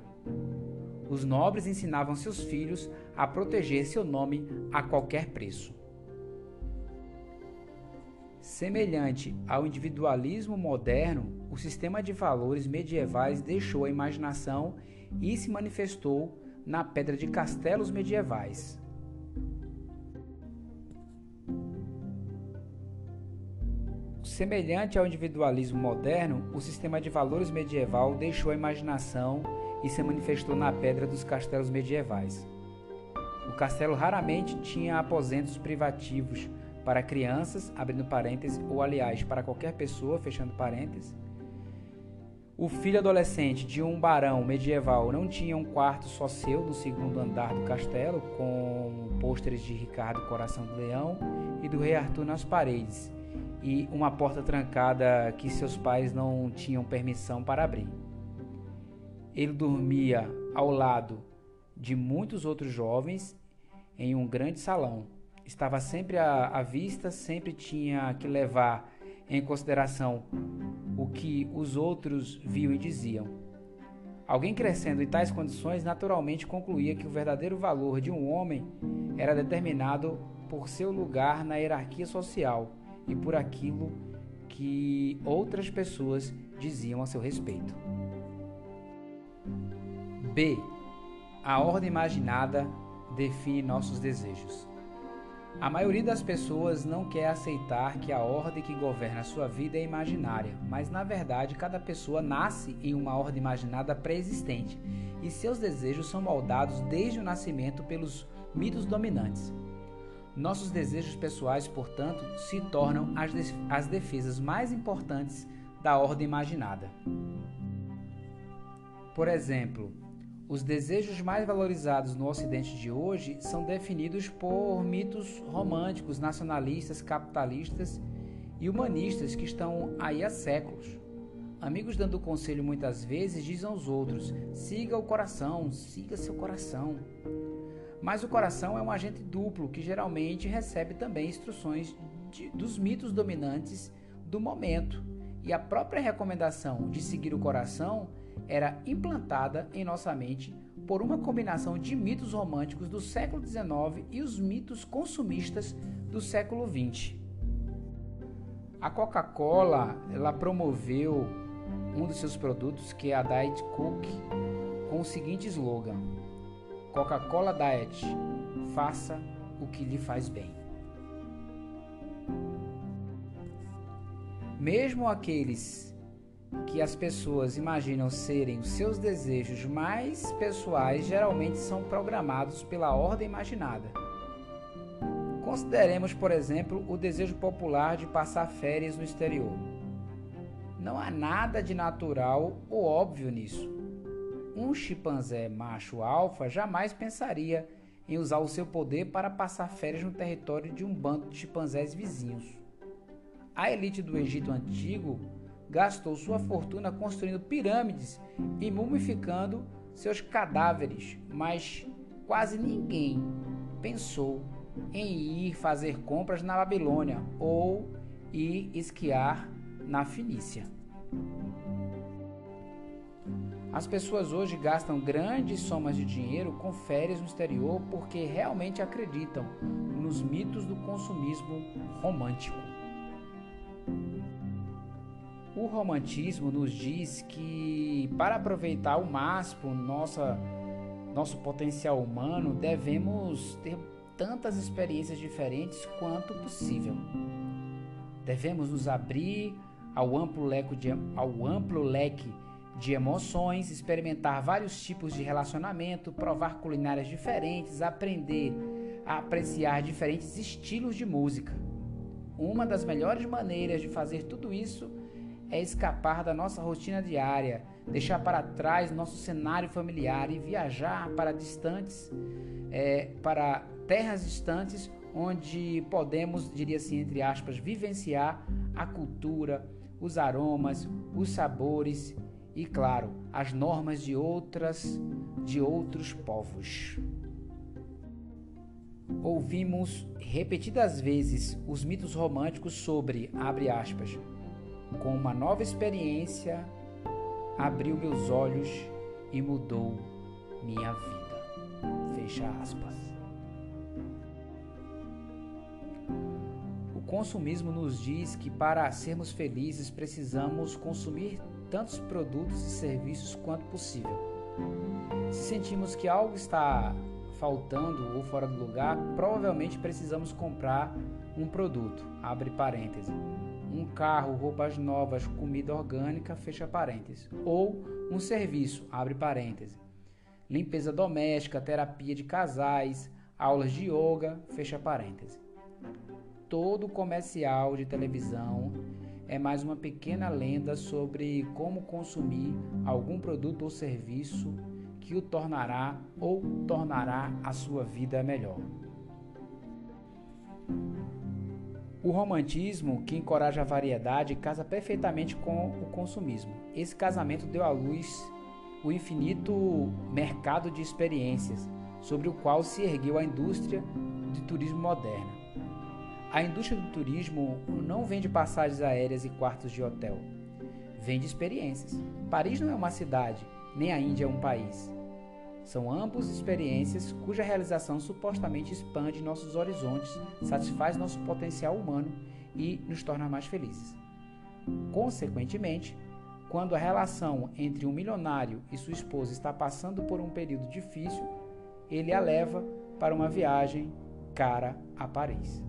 Os nobres ensinavam seus filhos a proteger seu nome a qualquer preço. Semelhante ao individualismo moderno, o sistema de valores medievais deixou a imaginação e se manifestou na pedra de castelos medievais. Semelhante ao individualismo moderno, o sistema de valores medieval deixou a imaginação e se manifestou na pedra dos castelos medievais. O castelo raramente tinha aposentos privativos para crianças, abrindo parênteses, ou aliás, para qualquer pessoa, fechando parênteses, o filho adolescente de um barão medieval não tinha um quarto só seu no segundo andar do castelo, com pôsteres de Ricardo Coração do Leão e do Rei Arthur nas paredes, e uma porta trancada que seus pais não tinham permissão para abrir. Ele dormia ao lado de muitos outros jovens em um grande salão. Estava sempre à, vista, sempre tinha que levar em consideração o que os outros viam e diziam. Alguém crescendo em tais condições naturalmente concluía que o verdadeiro valor de um homem era determinado por seu lugar na hierarquia social e por aquilo que outras pessoas diziam a seu respeito. B. A ordem imaginada define nossos desejos. A maioria das pessoas não quer aceitar que a ordem que governa a sua vida é imaginária, mas na verdade cada pessoa nasce em uma ordem imaginada pré-existente e seus desejos são moldados desde o nascimento pelos mitos dominantes. Nossos desejos pessoais, portanto, se tornam as, as defesas mais importantes da ordem imaginada. Por exemplo, os desejos mais valorizados no Ocidente de hoje são definidos por mitos românticos, nacionalistas, capitalistas e humanistas que estão aí há séculos. Amigos dando conselho muitas vezes dizem aos outros: siga o coração, siga seu coração. Mas o coração é um agente duplo que geralmente recebe também instruções de, dos mitos dominantes do momento. E a própria recomendação de seguir o coração era implantada em nossa mente por uma combinação de mitos românticos do século XIX e os mitos consumistas do século XX. A Coca-Cola ela promoveu um dos seus produtos que é a Diet Coke com o seguinte slogan: Coca-Cola Diet, faça o que lhe faz bem. Mesmo aqueles que as pessoas imaginam serem os seus desejos mais pessoais geralmente são programados pela ordem imaginada. Consideremos, por exemplo, o desejo popular de passar férias no exterior. Não há nada de natural ou óbvio nisso. Um chimpanzé macho alfa jamais pensaria em usar o seu poder para passar férias no território de um bando de chimpanzés vizinhos. A elite do Egito Antigo gastou sua fortuna construindo pirâmides e mumificando seus cadáveres, mas quase ninguém pensou em ir fazer compras na Babilônia ou ir esquiar na Fenícia. As pessoas hoje gastam grandes somas de dinheiro com férias no exterior porque realmente acreditam nos mitos do consumismo romântico. O romantismo nos diz que para aproveitar ao máximo nossa, nosso potencial humano, devemos ter tantas experiências diferentes quanto possível. Devemos nos abrir ao amplo leque de, ao amplo leque de emoções, experimentar vários tipos de relacionamento, provar culinárias diferentes, aprender a apreciar diferentes estilos de música. Uma das melhores maneiras de fazer tudo isso é escapar da nossa rotina diária, deixar para trás nosso cenário familiar e viajar para distantes, é, para terras distantes, onde podemos, diria assim, entre aspas, vivenciar a cultura, os aromas, os sabores e, claro, as normas de outras de outros povos. Ouvimos repetidas vezes os mitos românticos sobre, abre aspas, com uma nova experiência, abriu meus olhos e mudou minha vida. Fecha aspas. O consumismo nos diz que para sermos felizes precisamos consumir tantos produtos e serviços quanto possível. Se sentimos que algo está faltando ou fora do lugar, provavelmente precisamos comprar um produto, abre um carro, roupas novas, comida orgânica, fecha ou um serviço, abre limpeza doméstica, terapia de casais, aulas de yoga, fecha. Todo comercial de televisão é mais uma pequena lenda sobre como consumir algum produto ou serviço que o tornará ou tornará a sua vida melhor. O romantismo, que encoraja a variedade, casa perfeitamente com o consumismo. Esse casamento deu à luz o infinito mercado de experiências, sobre o qual se ergueu a indústria de turismo moderna. A indústria do turismo não vende passagens aéreas e quartos de hotel. Vende experiências. Paris não é uma cidade, nem a Índia é um país. São ambos experiências cuja realização supostamente expande nossos horizontes, satisfaz nosso potencial humano e nos torna mais felizes. Consequentemente, quando a relação entre um milionário e sua esposa está passando por um período difícil, ele a leva para uma viagem cara a Paris.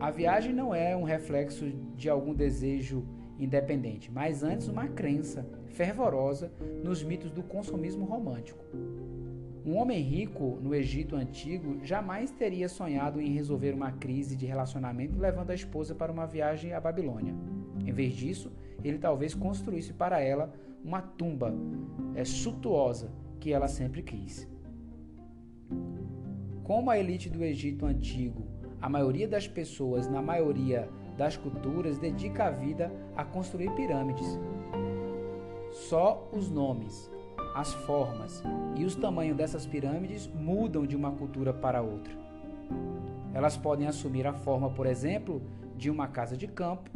A viagem não é um reflexo de algum desejo independente, mas antes uma crença fervorosa nos mitos do consumismo romântico. Um homem rico no Egito antigo jamais teria sonhado em resolver uma crise de relacionamento levando a esposa para uma viagem à Babilônia. Em vez disso, ele talvez construísse para ela uma tumba é, suntuosa que ela sempre quis. Como a elite do Egito antigo a maioria das pessoas, na maioria das culturas, dedica a vida a construir pirâmides. Só os nomes, as formas e os tamanhos dessas pirâmides mudam de uma cultura para outra. Elas podem assumir a forma, por exemplo, de uma casa de campo,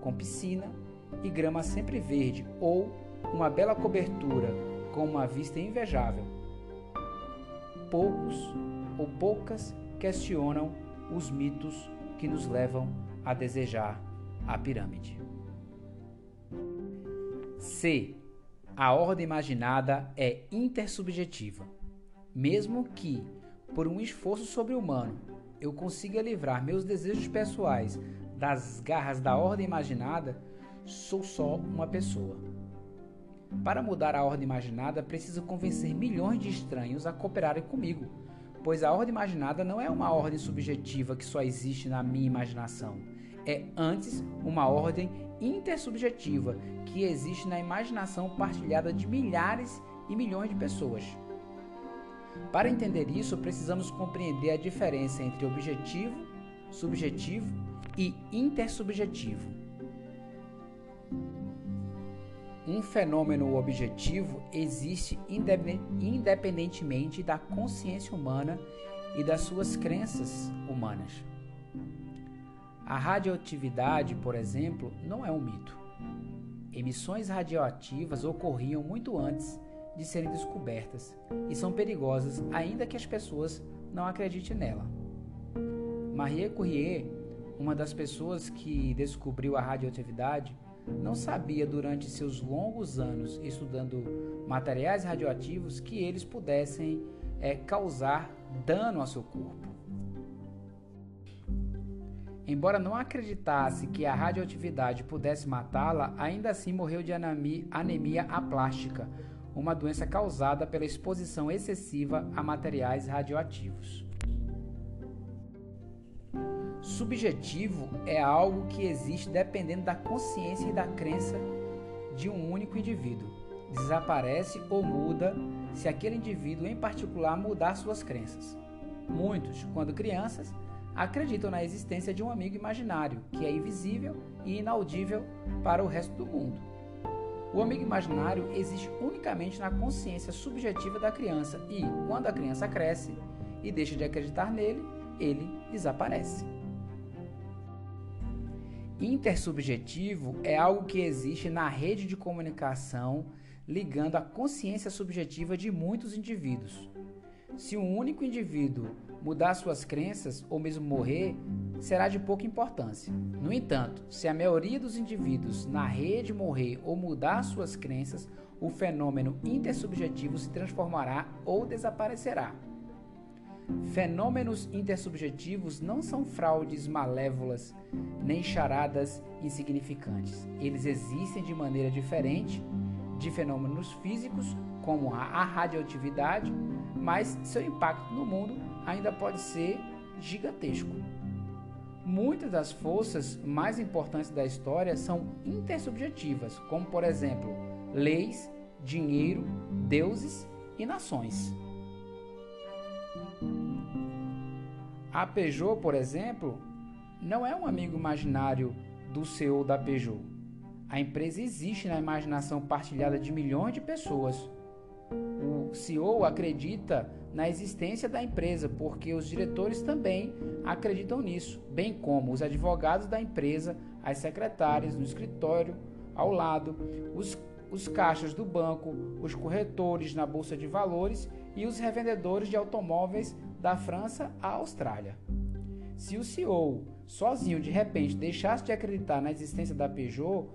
com piscina e grama sempre verde, ou uma bela cobertura com uma vista invejável. Poucos ou poucas questionam os mitos que nos levam a desejar a pirâmide. C. A ordem imaginada é intersubjetiva. Mesmo que, por um esforço sobre-humano, eu consiga livrar meus desejos pessoais das garras da ordem imaginada, sou só uma pessoa. Para mudar a ordem imaginada, preciso convencer milhões de estranhos a cooperarem comigo pois a ordem imaginada não é uma ordem subjetiva que só existe na minha imaginação. É antes uma ordem intersubjetiva que existe na imaginação partilhada de milhares e milhões de pessoas. Para entender isso, precisamos compreender a diferença entre objetivo, subjetivo e intersubjetivo. Um fenômeno objetivo existe independentemente da consciência humana e das suas crenças humanas. A radioatividade, por exemplo, não é um mito. emissões radioativas ocorriam muito antes de serem descobertas e são perigosas ainda que as pessoas não acreditem nela. Marie Curie, uma das pessoas que descobriu a radioatividade, não sabia durante seus longos anos estudando materiais radioativos que eles pudessem é, causar dano ao seu corpo. Embora não acreditasse que a radioatividade pudesse matá-la, ainda assim morreu de anemia aplástica, uma doença causada pela exposição excessiva a materiais radioativos. Subjetivo é algo que existe dependendo da consciência e da crença de um único indivíduo. Desaparece ou muda se aquele indivíduo em particular mudar suas crenças. Muitos, quando crianças, acreditam na existência de um amigo imaginário que é invisível e inaudível para o resto do mundo. O amigo imaginário existe unicamente na consciência subjetiva da criança e, quando a criança cresce e deixa de acreditar nele, ele desaparece. Intersubjetivo é algo que existe na rede de comunicação ligando a consciência subjetiva de muitos indivíduos. Se um único indivíduo mudar suas crenças ou mesmo morrer, será de pouca importância. No entanto, se a maioria dos indivíduos na rede morrer ou mudar suas crenças, o fenômeno intersubjetivo se transformará ou desaparecerá. Fenômenos intersubjetivos não são fraudes malévolas nem charadas insignificantes. Eles existem de maneira diferente de fenômenos físicos, como a radioatividade, mas seu impacto no mundo ainda pode ser gigantesco. Muitas das forças mais importantes da história são intersubjetivas, como por exemplo, leis, dinheiro, deuses e nações. A Peugeot, por exemplo, não é um amigo imaginário do CEO da Peugeot. A empresa existe na imaginação partilhada de milhões de pessoas. O CEO acredita na existência da empresa porque os diretores também acreditam nisso, bem como os advogados da empresa, as secretárias no escritório ao lado, os, os caixas do banco, os corretores na bolsa de valores e os revendedores de automóveis da França à Austrália. Se o CEO sozinho de repente deixasse de acreditar na existência da Peugeot,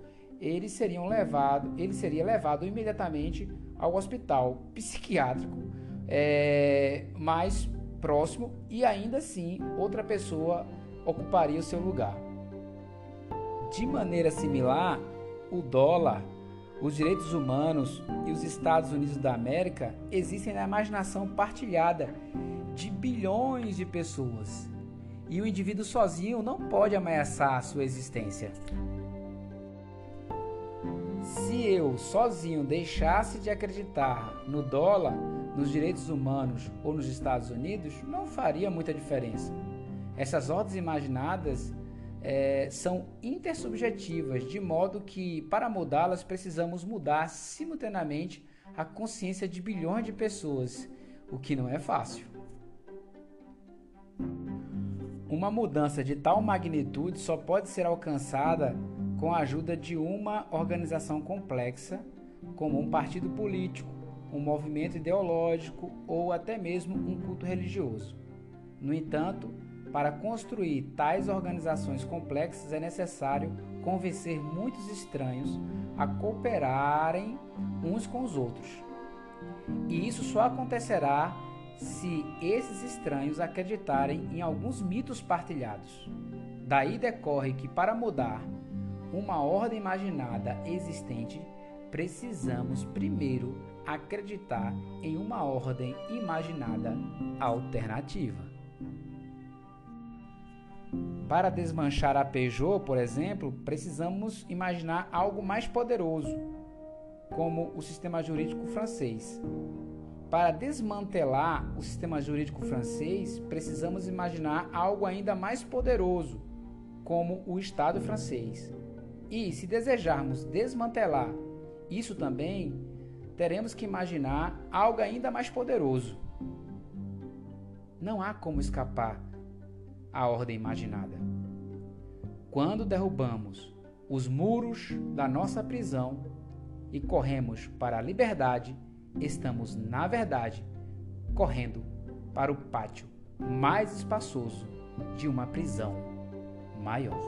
levado, ele seria levado imediatamente ao hospital psiquiátrico é, mais próximo e ainda assim outra pessoa ocuparia o seu lugar. De maneira similar, o dólar, os direitos humanos e os Estados Unidos da América existem na imaginação partilhada de bilhões de pessoas. E o indivíduo sozinho não pode ameaçar a sua existência. Se eu sozinho deixasse de acreditar no dólar, nos direitos humanos ou nos Estados Unidos, não faria muita diferença. Essas ordens imaginadas é, são intersubjetivas, de modo que, para mudá-las, precisamos mudar simultaneamente a consciência de bilhões de pessoas, o que não é fácil. Uma mudança de tal magnitude só pode ser alcançada com a ajuda de uma organização complexa, como um partido político, um movimento ideológico ou até mesmo um culto religioso. No entanto, para construir tais organizações complexas é necessário convencer muitos estranhos a cooperarem uns com os outros. E isso só acontecerá se esses estranhos acreditarem em alguns mitos partilhados. Daí decorre que, para mudar uma ordem imaginada existente, precisamos primeiro acreditar em uma ordem imaginada alternativa. Para desmanchar a Peugeot, por exemplo, precisamos imaginar algo mais poderoso, como o sistema jurídico francês. Para desmantelar o sistema jurídico francês, precisamos imaginar algo ainda mais poderoso, como o Estado francês. E se desejarmos desmantelar isso também, teremos que imaginar algo ainda mais poderoso. Não há como escapar à ordem imaginada. Quando derrubamos os muros da nossa prisão e corremos para a liberdade, estamos, na verdade, correndo para o pátio mais espaçoso de uma prisão maior.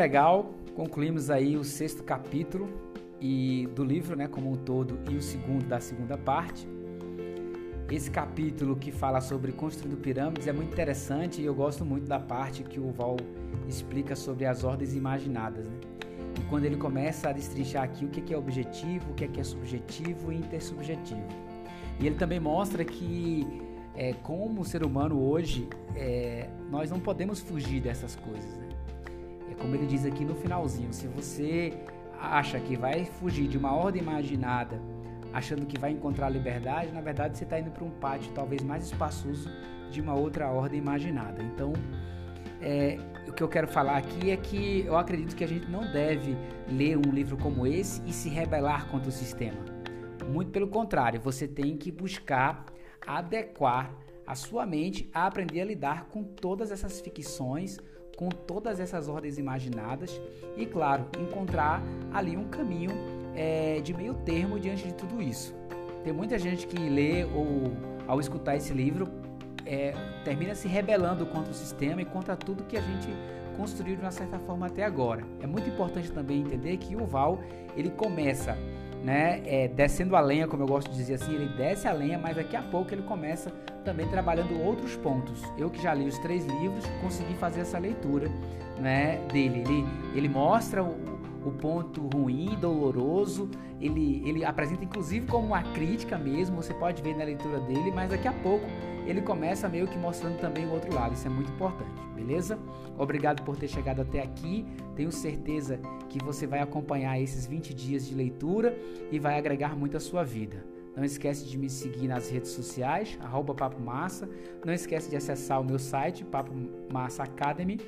Legal, concluímos aí o sexto capítulo e do livro, né, como um todo, e o segundo da segunda parte. Esse capítulo que fala sobre construindo pirâmides é muito interessante e eu gosto muito da parte que o Val explica sobre as ordens imaginadas, né? E quando ele começa a destrinchar aqui o que é objetivo, o que é subjetivo e intersubjetivo. E ele também mostra que, é, como ser humano hoje, é, nós não podemos fugir dessas coisas? Como ele diz aqui no finalzinho, se você acha que vai fugir de uma ordem imaginada, achando que vai encontrar liberdade, na verdade você está indo para um pátio talvez mais espaçoso de uma outra ordem imaginada. Então, é, o que eu quero falar aqui é que eu acredito que a gente não deve ler um livro como esse e se rebelar contra o sistema. Muito pelo contrário, você tem que buscar adequar a sua mente a aprender a lidar com todas essas ficções, com todas essas ordens imaginadas e, claro, encontrar ali um caminho é, de meio termo diante de tudo isso. Tem muita gente que lê ou, ao escutar esse livro, é, termina se rebelando contra o sistema e contra tudo que a gente construiu de uma certa forma até agora. É muito importante também entender que o Val ele começa né, é, descendo a lenha, como eu gosto de dizer assim, ele desce a lenha, mas daqui a pouco ele começa também trabalhando outros pontos. Eu que já li os três livros, consegui fazer essa leitura né, dele. Ele, ele mostra o, o ponto ruim, doloroso, ele, ele apresenta inclusive como uma crítica mesmo, você pode ver na leitura dele, mas daqui a pouco ele começa meio que mostrando também o outro lado. Isso é muito importante, beleza? Obrigado por ter chegado até aqui. Tenho certeza que você vai acompanhar esses 20 dias de leitura e vai agregar muito à sua vida. Não esquece de me seguir nas redes sociais, arroba Papo Massa. Não esquece de acessar o meu site, Papo Massa Academy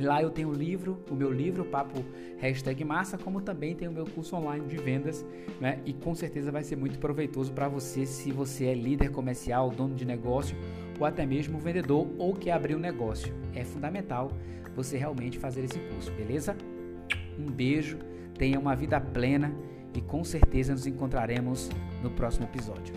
Lá eu tenho o livro, o meu livro, Papo Hashtag Massa, como também tem o meu curso online de vendas, né? E com certeza vai ser muito proveitoso para você se você é líder comercial, dono de negócio ou até mesmo vendedor ou quer abrir um negócio. É fundamental você realmente fazer esse curso, beleza? Um beijo, tenha uma vida plena e com certeza nos encontraremos no próximo episódio.